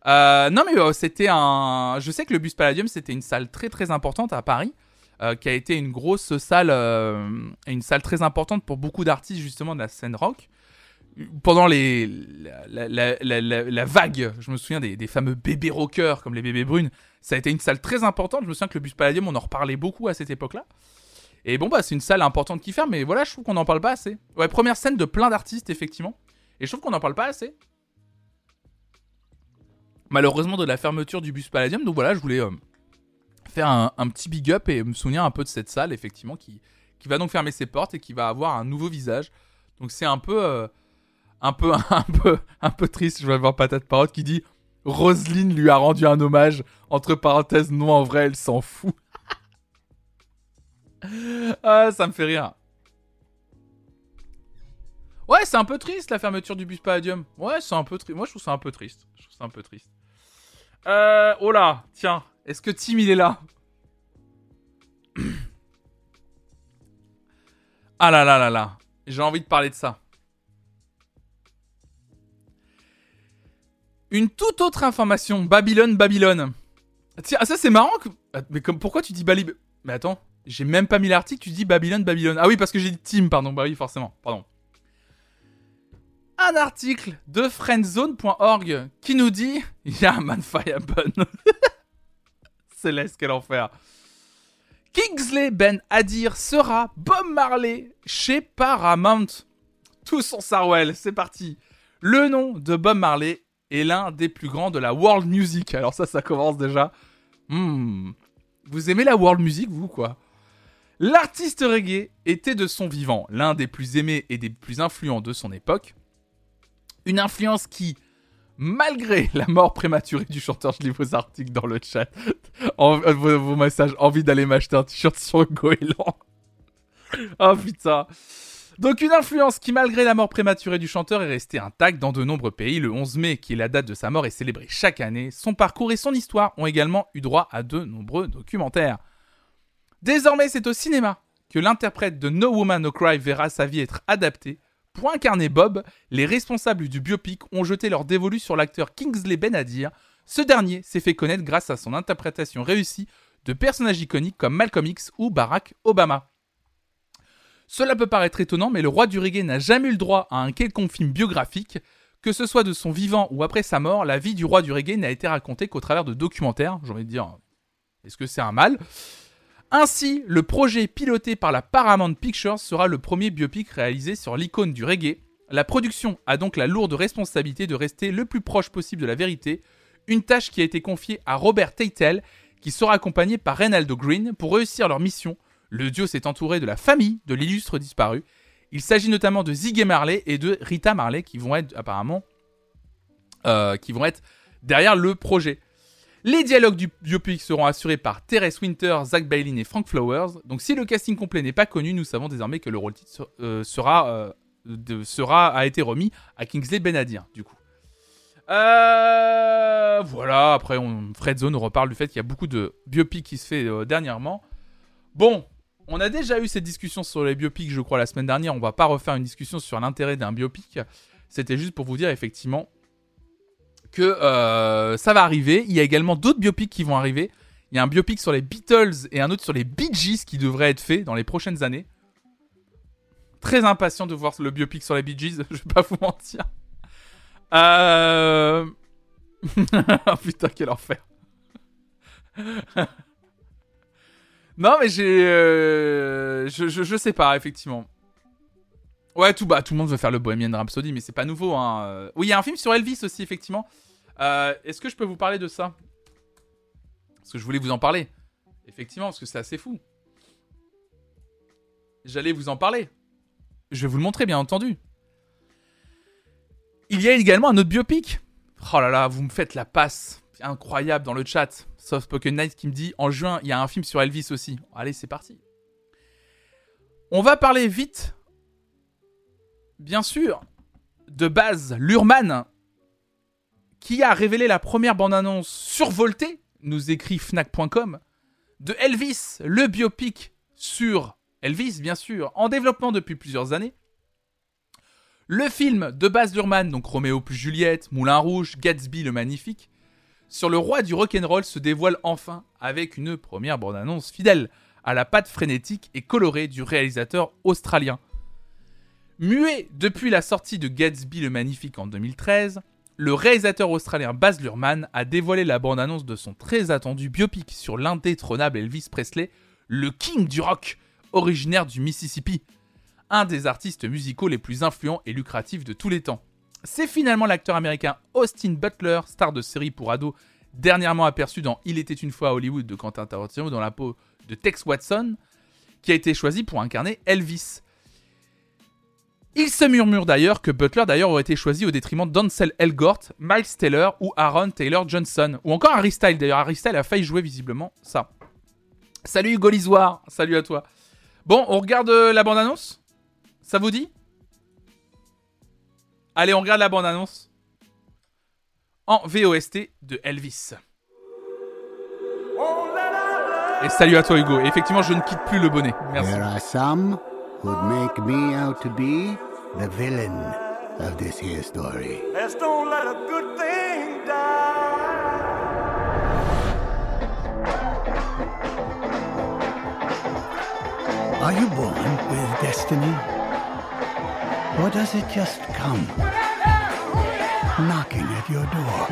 Non mais c'était un. Je sais que le bus Palladium c'était une salle très très importante à Paris, qui a été une grosse salle, euh, une salle très importante pour beaucoup d'artistes justement de la scène rock. Pendant la, vague, je me souviens des, fameux bébés rockers comme les bébés brunes, ça a été une salle très importante. Je me souviens que le bus Palladium on en reparlait beaucoup à cette époque-là. Et bon bah c'est une salle importante qui ferme, mais voilà je trouve qu'on n'en parle pas assez. Ouais première scène de plein d'artistes effectivement, et je trouve qu'on n'en parle pas assez malheureusement de la fermeture du bus Palladium. Donc voilà, je voulais euh, faire un, un petit big up et me souvenir un peu de cette salle, effectivement, qui, qui va donc fermer ses portes et qui va avoir un nouveau visage. Donc c'est un peu, euh, un peu, un peu, un peu triste. Je vais voir Patate Parotte qui dit Roselyne lui a rendu un hommage. Entre parenthèses, non, en vrai, elle s'en fout. ah, ça me fait rire. Ouais, c'est un peu triste la fermeture du bus Palladium. Ouais, c'est un peu triste. Moi, je trouve ça un peu triste. Je trouve ça un peu triste. Euh, oh là, tiens, est-ce que Tim il est là? Ah là là là là. J'ai envie de parler de ça. Une toute autre information. Babylone, Babylone. Tiens, ça c'est marrant. Que... Ah, mais comme, pourquoi tu dis Bali... Mais attends, j'ai même pas mis l'article, tu dis Babylone, Babylone. Ah oui, parce que j'ai dit team, pardon. Bah oui, forcément, pardon. Un article de friendzone.org qui nous dit Yeah man, fire bun. Céleste, quel enfer. Kingsley Ben Adir sera Bob Marley chez Paramount. Tous en Sarwell, c'est parti. Le nom de Bob Marley est l'un des plus grands de la world music. Alors ça, ça commence déjà. Hmm. Vous aimez la world music, vous, quoi? L'artiste reggae était de son vivant l'un des plus aimés et des plus influents de son époque. Une influence qui, malgré la mort prématurée du chanteur, je lis vos articles dans le chat, euh, vos, messages, envie d'aller m'acheter un t-shirt sur Goéland. oh putain. Donc une influence qui, malgré la mort prématurée du chanteur, est restée intacte dans de nombreux pays. Le 11 mai, qui est la date de sa mort, est célébré chaque année. Son parcours et son histoire ont également eu droit à de nombreux documentaires. Désormais, c'est au cinéma que l'interprète de No Woman No Cry verra sa vie être adaptée. Pour incarner Bob, les responsables du biopic ont jeté leur dévolu sur l'acteur Kingsley Benadir. Ce dernier s'est fait connaître grâce à son interprétation réussie de personnages iconiques comme Malcolm X ou Barack Obama. Cela peut paraître étonnant, mais le roi du reggae n'a jamais eu le droit à un quelconque film biographique. Que ce soit de son vivant ou après sa mort, la vie du roi du reggae n'a été racontée qu'au travers de documentaires. J'ai envie de dire, est-ce que c'est un mal? Ainsi, le projet piloté par la Paramount Pictures sera le premier biopic réalisé sur l'icône du reggae. La production a donc la lourde responsabilité de rester le plus proche possible de la vérité, une tâche qui a été confiée à Robert Teitel, qui sera accompagné par Reynaldo Green pour réussir leur mission. Le duo s'est entouré de la famille de l'illustre disparu. Il s'agit notamment de Ziggy Marley et de Rita Marley qui vont être apparemment euh, être derrière le projet. Les dialogues du biopic seront assurés par Terence Winter, Zach Bailey et Frank Flowers. Donc si le casting complet n'est pas connu, nous savons désormais que le rôle titre euh, sera, euh, sera, a été remis à Kingsley Benadir, du coup. Voilà, après on, Fred Zone reparle du fait qu'il y a beaucoup de biopics qui se fait dernièrement. Bon, on a déjà eu cette discussion sur les biopics, je crois, la semaine dernière. On va pas refaire une discussion sur l'intérêt d'un biopic. C'était juste pour vous dire effectivement que euh, ça va arriver. Il y a également d'autres biopics qui vont arriver. Il y a un biopic sur les Beatles et un autre sur les Bee Gees qui devrait être fait dans les prochaines années. Très impatient de voir le biopic sur les Bee Gees, je vais pas vous mentir. Euh... oh putain, quel enfer. non, mais j'ai. Euh, je, sais pas, effectivement. Ouais, tout, bah, tout le monde veut faire le Bohemian Rhapsody, mais c'est pas nouveau. Hein. Oui, il y a un film sur Elvis aussi, effectivement. Euh, est-ce que je peux vous parler de ça? Parce que je voulais vous en parler. Effectivement, parce que c'est assez fou. J'allais vous en parler. Je vais vous le montrer, bien entendu. Il y a également un autre biopic. Oh là là, vous me faites la passe. Incroyable dans le chat. Soft Spoken Night qui me dit en juin, il y a un film sur Elvis aussi. Allez, c'est parti. On va parler vite bien sûr, de base, Lurman, qui a révélé la première bande-annonce survoltée, nous écrit Fnac.com, de Elvis, le biopic sur Elvis, bien sûr, en développement depuis plusieurs années. Le film de base Lurman, donc Roméo plus Juliette, Moulin Rouge, Gatsby le Magnifique, sur le roi du rock'n'roll se dévoile enfin avec une première bande-annonce fidèle à la patte frénétique et colorée du réalisateur australien. Muet depuis la sortie de Gatsby le Magnifique en 2013, le réalisateur australien Baz Luhrmann a dévoilé la bande-annonce de son très attendu biopic sur l'indétrônable Elvis Presley, le king du rock, originaire du Mississippi, un des artistes musicaux les plus influents et lucratifs de tous les temps. C'est finalement l'acteur américain Austin Butler, star de série pour ados, dernièrement aperçu dans Il était une fois à Hollywood de Quentin Tarantino dans la peau de Tex Watson, qui a été choisi pour incarner Elvis. Il se murmure d'ailleurs que Butler aurait été choisi au détriment d'Ansel Elgort, Miles Taylor ou Aaron Taylor Johnson. Ou encore Harry Styles d'ailleurs. Harry Styles a failli jouer visiblement ça. Salut Hugo salut à toi. Bon, on regarde euh, la bande-annonce? Ça vous dit? Allez, on regarde la bande-annonce. En VOST de Elvis. Et salut à toi Hugo. effectivement, je ne quitte plus le bonnet. Merci. who'd make me out to be the villain of this here story. Let's don't let a good thing die. Are you born with destiny? Or does it just come knocking at your door?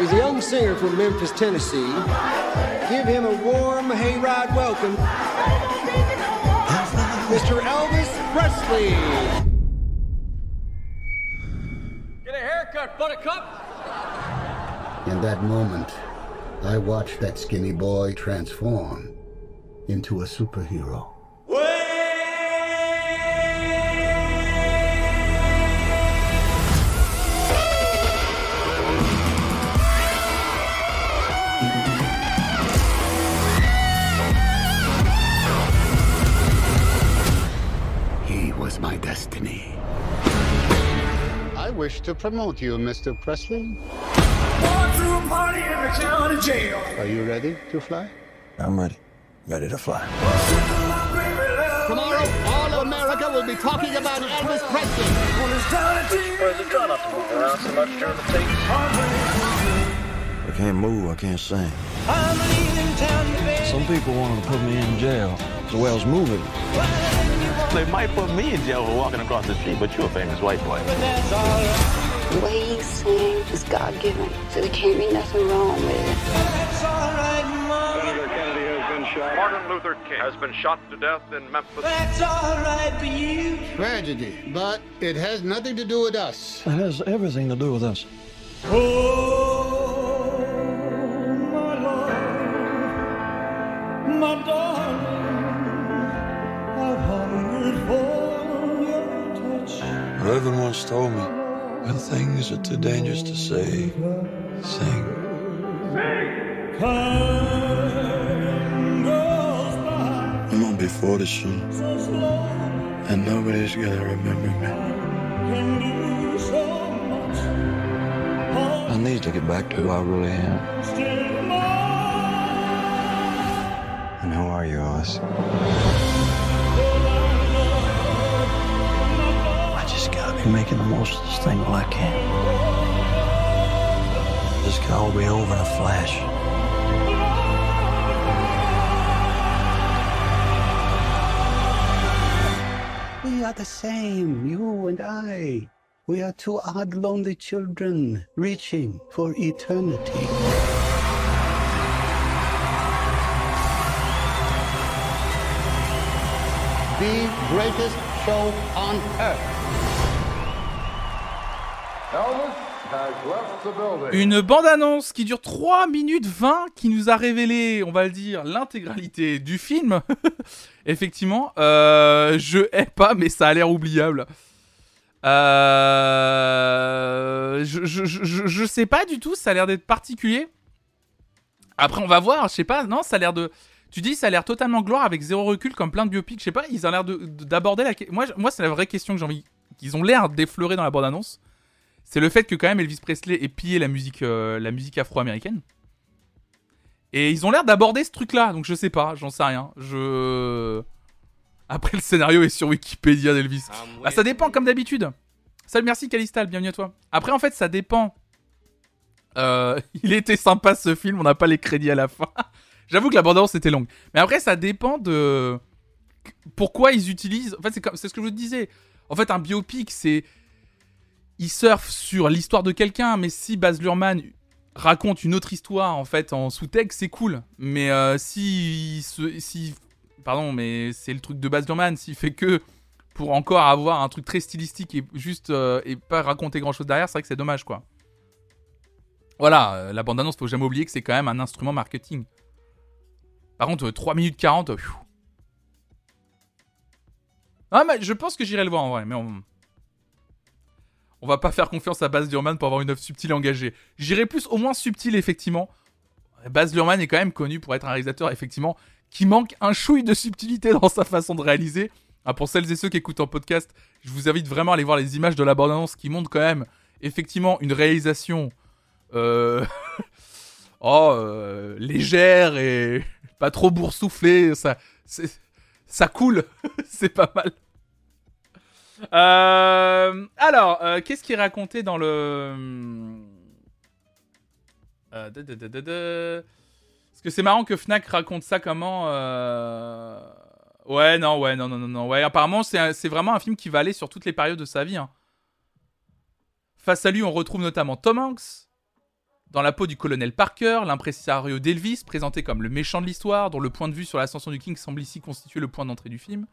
He's a young singer from Memphis, Tennessee. Give him a warm hayride welcome. Mr. Elvis Presley. Get a haircut, buttercup! In that moment, I watched that skinny boy transform into a superhero. Destiny. I wish to promote you, Mr. Presley. Going to a party in the county jail. Are you ready to fly? I'm ready. Ready to fly. Tomorrow, all of America will be talking about Elvis Presley. On his tiny Or is it try not to move around so much during the tapes? I can't move. I can't sing. I'm leaving town, baby. Some people wanted to put me in jail as well as moving. They might put me in jail for walking across the street, but you're a famous white boy. The way he sings is God given, so there can't be nothing wrong with it. It's all right, Mom. Senator Kennedy has been shot. Martin Luther King has been shot to death in Memphis. That's all right for you. Tragedy, but it has nothing to do with us. It has everything to do with us. Oh, my Lord, my darling, I've hungered for your touch. Reverend once told me, when things are too dangerous to say, sing. I'm gonna be 40 soon, and nobody's gonna remember me. can do so much. I need to get back to who I really am. And who are you, Oz? Be making the most of this thing while I can. This can all be over in a flash. We are the same, you and I. We are two odd, lonely children reaching for eternity. The greatest show on earth. Une bande-annonce qui dure 3 minutes 20 qui nous a révélé, on va le dire, l'intégralité du film. Effectivement, euh, je hais pas, mais ça a l'air oubliable. Euh, je, sais pas du tout, ça a l'air d'être particulier. Après, on va voir, je sais pas, non, ça a l'air de. Tu dis, ça a l'air totalement gloire avec zéro recul, comme plein de biopics, je sais pas, ils ont l'air de- de- d'aborder la. Moi, moi c'est la vraie question que j'ai envie. qu'ils ont l'air d'effleurer dans la bande-annonce. C'est le fait que, quand même, Elvis Presley ait pillé la musique, euh, la musique afro-américaine. Et ils ont l'air d'aborder ce truc-là, donc je sais pas, j'en sais rien. Je. Après, le scénario est sur Wikipédia d'Elvis. Bah, ça dépend, comme d'habitude. Salut, merci Calistal, bienvenue à toi. Après, en fait, ça dépend. Euh, il était sympa ce film, on n'a pas les crédits à la fin. J'avoue que la bande-annonce était longue. Mais après, ça dépend de. Pourquoi ils utilisent. En fait, c'est comme- c'est ce que je vous disais. En fait, un biopic, c'est. Il surfe sur l'histoire de quelqu'un, mais si Baz Luhrmann raconte une autre histoire, en fait, en sous-texte, c'est cool. Mais euh, si. si pardon, mais c'est le truc de Baz Luhrmann, s'il fait que pour encore avoir un truc très stylistique et juste euh, et pas raconter grand chose derrière, c'est vrai que c'est dommage quoi. Voilà, euh, la bande-annonce, faut jamais oublier que c'est quand même un instrument marketing. Par contre, euh, 3 minutes 40. euh, pfiou. Ah, mais je pense que j'irai le voir en vrai, mais on. On va pas faire confiance à Baz Luhrmann pour avoir une œuvre subtile engagée. J'irai plus au moins subtile, effectivement. Baz Luhrmann est quand même connu pour être un réalisateur, effectivement, qui manque un chouille de subtilité dans sa façon de réaliser. Ah, pour celles et ceux qui écoutent en podcast, je vous invite vraiment à aller voir les images de la bande-annonce qui montrent quand même, effectivement, une réalisation euh... oh, euh, légère et pas trop boursouflée. Ça coule. c'est pas mal. Euh, alors, euh, qu'est-ce qui est raconté dans le. Euh, Parce que c'est marrant que Fnac raconte ça comment. Ouais, non, ouais, non, non, non, non. Ouais, apparemment, c'est vraiment un film qui va aller sur toutes les périodes de sa vie. hein. Face à lui, on retrouve notamment Tom Hanks, dans la peau du colonel Parker, l'impresario d'Elvis, présenté comme le méchant de l'histoire, dont le point de vue sur l'ascension du King semble ici constituer le point d'entrée du film.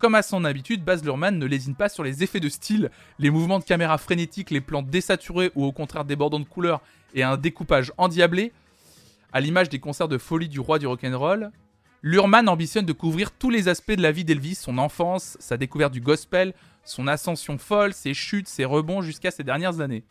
Comme à son habitude, Baz Luhrmann ne lésine pas sur les effets de style, les mouvements de caméra frénétiques, les plans désaturés ou au contraire débordants de couleurs et un découpage endiablé, à l'image des concerts de folie du roi du rock'n'roll. Luhrmann ambitionne de couvrir tous les aspects de la vie d'Elvis, son enfance, sa découverte du gospel, son ascension folle, ses chutes, ses rebonds jusqu'à ses dernières années.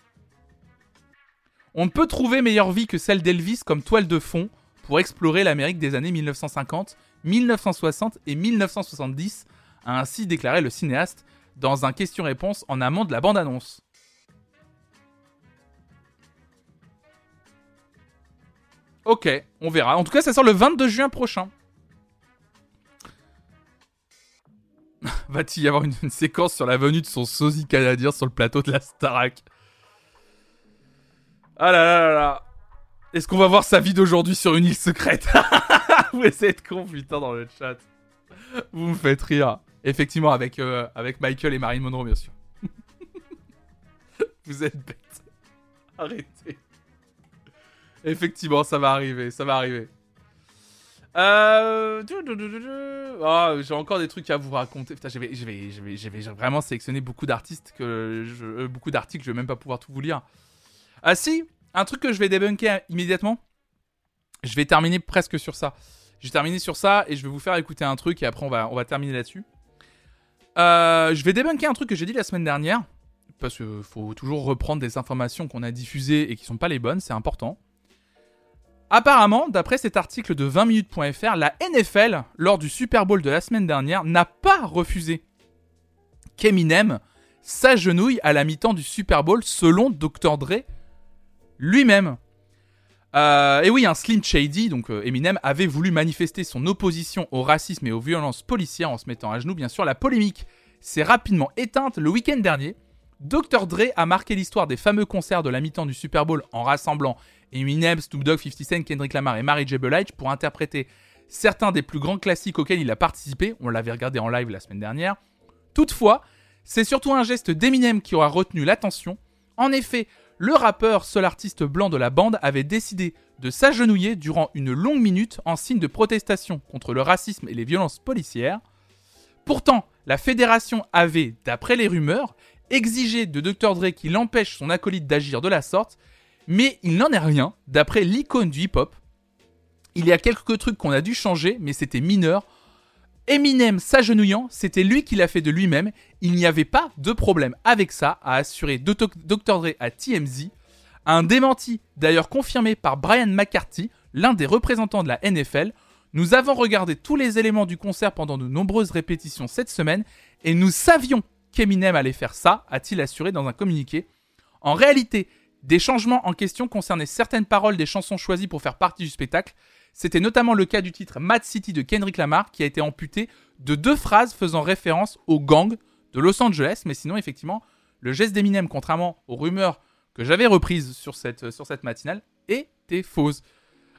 On ne peut trouver meilleure vie que celle d'Elvis comme toile de fond pour explorer l'Amérique des années 1950, 1960 et 1970, a ainsi déclaré le cinéaste dans un question-réponse en amont de la bande-annonce. Ok, on verra. En tout cas, ça sort le 22 juin prochain. Va-t-il y avoir une, séquence sur la venue de son sosie canadien sur le plateau de la Starac? Ah là là là là Est-ce qu'on va voir sa vie d'aujourd'hui sur une île secrète? Vous êtes con putain dans le chat. Vous me faites rire. Effectivement, avec, euh, avec Michael et Marilyn Monroe, bien sûr. Vous êtes bêtes. Arrêtez. Effectivement, ça va arriver, ça va arriver. Euh... Ah, j'ai encore des trucs à vous raconter. Putain, je vais, je vais, je vais, vraiment sélectionner beaucoup d'artistes que euh, beaucoup d'articles, je vais même pas pouvoir tout vous lire. Ah si, un truc que je vais débunker immédiatement. Je vais terminer presque sur ça. Je vais terminer sur ça et je vais vous faire écouter un truc et après on va, on va terminer là-dessus. Euh, je vais débunker un truc que j'ai dit la semaine dernière parce qu'il faut toujours reprendre des informations qu'on a diffusées et qui sont pas les bonnes, c'est important. Apparemment, d'après cet article de 20minutes.fr, la NFL, lors du Super Bowl de la semaine dernière, n'a pas refusé qu'Eminem s'agenouille à la mi-temps du Super Bowl selon Dr. Dre lui-même. Euh, et oui, un Slim Shady, donc euh, Eminem, avait voulu manifester son opposition au racisme et aux violences policières en se mettant à genoux. Bien sûr, la polémique s'est rapidement éteinte le week-end dernier. Dr. Dre a marqué l'histoire des fameux concerts de la mi-temps du Super Bowl en rassemblant Eminem, Snoop Dogg, 50 Cent, Kendrick Lamar et Mary J. Blige pour interpréter certains des plus grands classiques auxquels il a participé. On l'avait regardé en live la semaine dernière. Toutefois, c'est surtout un geste d'Eminem qui aura retenu l'attention. En effet, le rappeur, seul artiste blanc de la bande, avait décidé de s'agenouiller durant une longue minute en signe de protestation contre le racisme et les violences policières. Pourtant, la fédération avait, d'après les rumeurs, exigé de Dr. Dre qu'il empêche son acolyte d'agir de la sorte, mais il n'en est rien, d'après l'icône du hip-hop. Il y a quelques trucs qu'on a dû changer, mais c'était mineur. Eminem s'agenouillant, c'était lui qui l'a fait de lui-même. Il n'y avait pas de problème avec ça, a assuré Dr. Dre à TMZ. Un démenti, d'ailleurs confirmé par Brian McCarthy, l'un des représentants de la NFL. Nous avons regardé tous les éléments du concert pendant de nombreuses répétitions cette semaine et nous savions qu'Eminem allait faire ça, a-t-il assuré dans un communiqué. En réalité, des changements en question concernaient certaines paroles des chansons choisies pour faire partie du spectacle. C'était notamment le cas du titre Mad City de Kendrick Lamar qui a été amputé de deux phrases faisant référence au gang de Los Angeles. Mais sinon, effectivement, le geste d'Eminem, contrairement aux rumeurs que j'avais reprises sur cette, matinale, était fausse.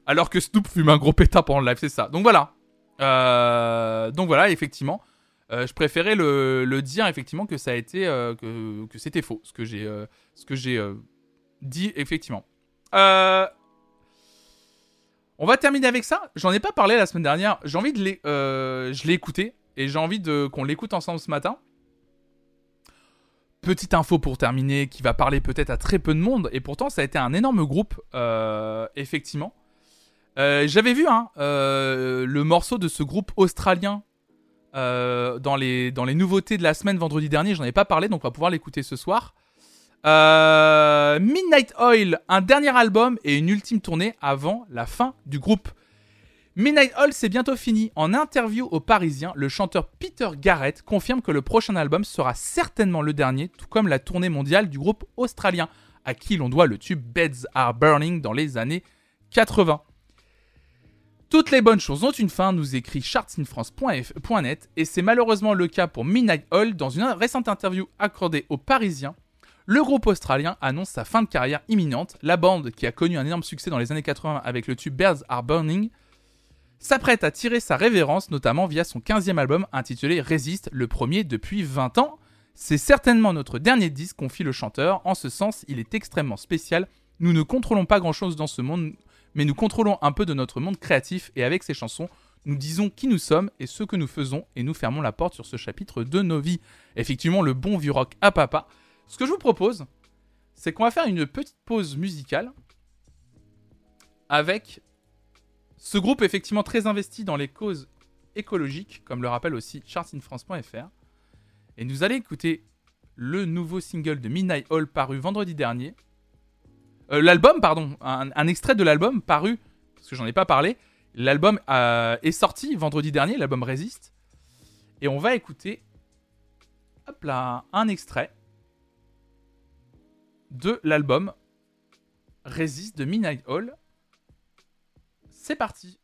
Alors que Snoop fume un gros pétard pendant le live, c'est ça. Donc voilà. Euh, donc voilà, effectivement. Euh, je préférais le, dire effectivement que ça a euh, que, c'était faux ce que j'ai ce que j'ai dit effectivement. On va terminer avec ça. J'en ai pas parlé la semaine dernière. J'ai envie de les, euh, je l'ai écouté et j'ai envie de qu'on l'écoute ensemble ce matin. Petite info pour terminer qui va parler peut-être à très peu de monde et pourtant ça a été un énorme groupe euh, effectivement. Euh, J'avais vu hein, le morceau de ce groupe australien dans, les, dans les nouveautés de la semaine vendredi dernier. J'en ai pas parlé donc on va pouvoir l'écouter ce soir. Euh, Midnight Oil, un dernier album et une ultime tournée avant la fin du groupe. Midnight Oil, c'est bientôt fini. En interview au Parisien, le chanteur Peter Garrett confirme que le prochain album sera certainement le dernier, tout comme la tournée mondiale du groupe australien, à qui l'on doit le tube Beds Are Burning dans les années 80. Toutes les bonnes choses ont une fin, nous écrit chartsinfrance.net, et c'est malheureusement le cas pour Midnight Hall. Dans une récente interview accordée aux Parisiens, le groupe australien annonce sa fin de carrière imminente. La bande, qui a connu un énorme succès dans les années 80 avec le tube Birds Are Burning, s'apprête à tirer sa révérence, notamment via son 15e album intitulé Résiste, le premier depuis 20 ans. C'est certainement notre dernier disque, confie le chanteur. En ce sens, il est extrêmement spécial. Nous ne contrôlons pas grand-chose dans ce monde, mais nous contrôlons un peu de notre monde créatif et avec ces chansons, nous disons qui nous sommes et ce que nous faisons et nous fermons la porte sur ce chapitre de nos vies. Effectivement, le bon vieux rock à papa. Ce que je vous propose, c'est qu'on va faire une petite pause musicale avec ce groupe effectivement très investi dans les causes écologiques, comme le rappelle aussi chartsinfrance.fr. Et nous allons écouter le nouveau single de Midnight Hall paru vendredi dernier. Euh, l'album, pardon, un, un extrait de l'album paru, parce que j'en ai pas parlé. L'album euh, est sorti vendredi dernier, l'album Résiste. Et on va écouter, hop là, un extrait de l'album Résiste de Midnight Hall. C'est parti.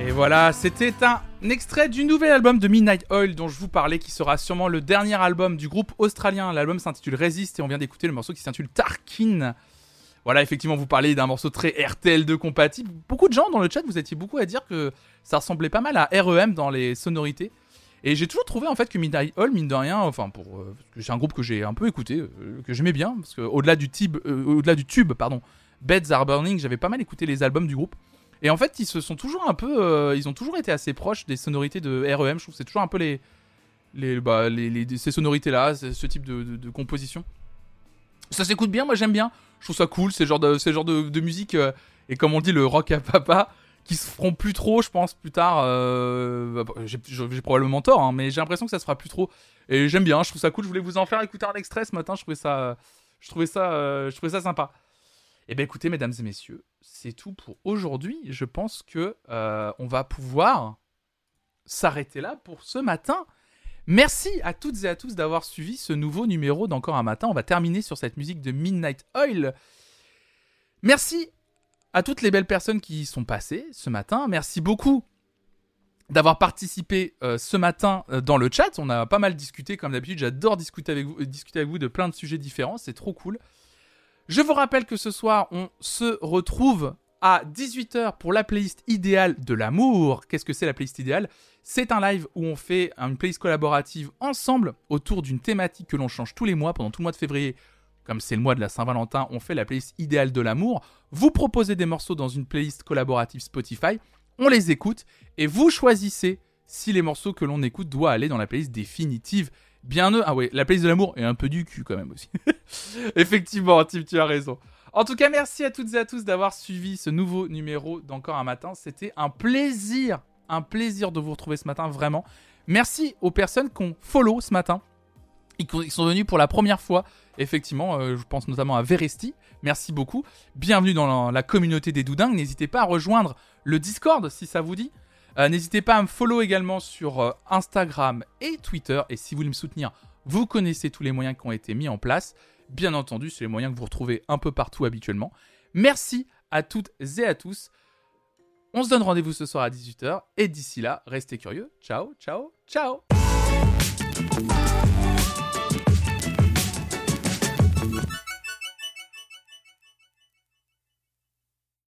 Et voilà, c'était un extrait du nouvel album de Midnight Oil dont je vous parlais, qui sera sûrement le dernier album du groupe australien. L'album s'intitule Resist et on vient d'écouter le morceau qui s'intitule Tarkin. Voilà, effectivement, vous parlez d'un morceau très RTL2 compatible. Beaucoup de gens dans le chat, vous étiez beaucoup à dire que ça ressemblait pas mal à REM dans les sonorités. Et j'ai toujours trouvé en fait que Midnight Oil, mine de rien, enfin pour, euh, c'est un groupe que j'ai un peu écouté, euh, que j'aimais bien, parce que au-delà du tube, euh, du tube, pardon, Beds Are Burning, j'avais pas mal écouté les albums du groupe. Et en fait, ils se sont toujours un peu, euh, ils ont toujours été assez proches des sonorités de REM. Je trouve c'est toujours un peu les, les, bah, les, les- ces sonorités-là, ce ce type de, composition. Ça s'écoute bien, moi j'aime bien. Je trouve ça cool, c'est le genre de, c'est le genre de, musique, et comme on dit, le rock à papa, qui se feront plus trop, je pense, plus tard. euh, bah, j'ai, j'ai probablement tort, hein, mais j'ai l'impression que ça se fera plus trop. Et j'aime bien, je trouve ça cool. Je voulais vous en faire écouter un extrait ce matin, je trouvais ça, je trouvais ça, euh, je trouvais ça sympa. Eh bien écoutez, mesdames et messieurs, c'est tout pour aujourd'hui. Je pense que euh, on va pouvoir s'arrêter là pour ce matin. Merci à toutes et à tous d'avoir suivi ce nouveau numéro d'Encore un matin. On va terminer sur cette musique de Midnight Oil. Merci à toutes les belles personnes qui y sont passées ce matin. Merci beaucoup d'avoir participé euh, ce matin euh, dans le chat. On a pas mal discuté comme d'habitude. J'adore discuter avec vous, discuter avec vous de plein de sujets différents. C'est trop cool. Je vous rappelle que ce soir, on se retrouve à 18h pour la playlist idéale de l'amour. Qu'est-ce que c'est la playlist idéale? C'est un live où on fait une playlist collaborative ensemble autour d'une thématique que l'on change tous les mois pendant tout le mois de février. Comme c'est le mois de la Saint-Valentin, on fait la playlist idéale de l'amour. Vous proposez des morceaux dans une playlist collaborative Spotify. On les écoute et vous choisissez si les morceaux que l'on écoute doivent aller dans la playlist définitive. Bien eux. Ah ouais, la playlist de l'amour est un peu du cul quand même aussi. Effectivement, Tim, tu as raison. En tout cas, merci à toutes et à tous d'avoir suivi ce nouveau numéro d'Encore un matin. C'était un plaisir, un plaisir de vous retrouver ce matin, vraiment. Merci aux personnes qui ont follow ce matin. Ils sont venus pour la première fois, effectivement, euh, je pense notamment à Veresti. Merci beaucoup. Bienvenue dans la, communauté des Doudingues. N'hésitez pas à rejoindre le Discord si ça vous dit. Euh, N'hésitez pas à me follow également sur euh, Instagram et Twitter. Et si vous voulez me soutenir, vous connaissez tous les moyens qui ont été mis en place. Bien entendu, c'est les moyens que vous retrouvez un peu partout habituellement. Merci à toutes et à tous. On se donne rendez-vous ce soir à 18h. Et d'ici là, restez curieux. Ciao, ciao, ciao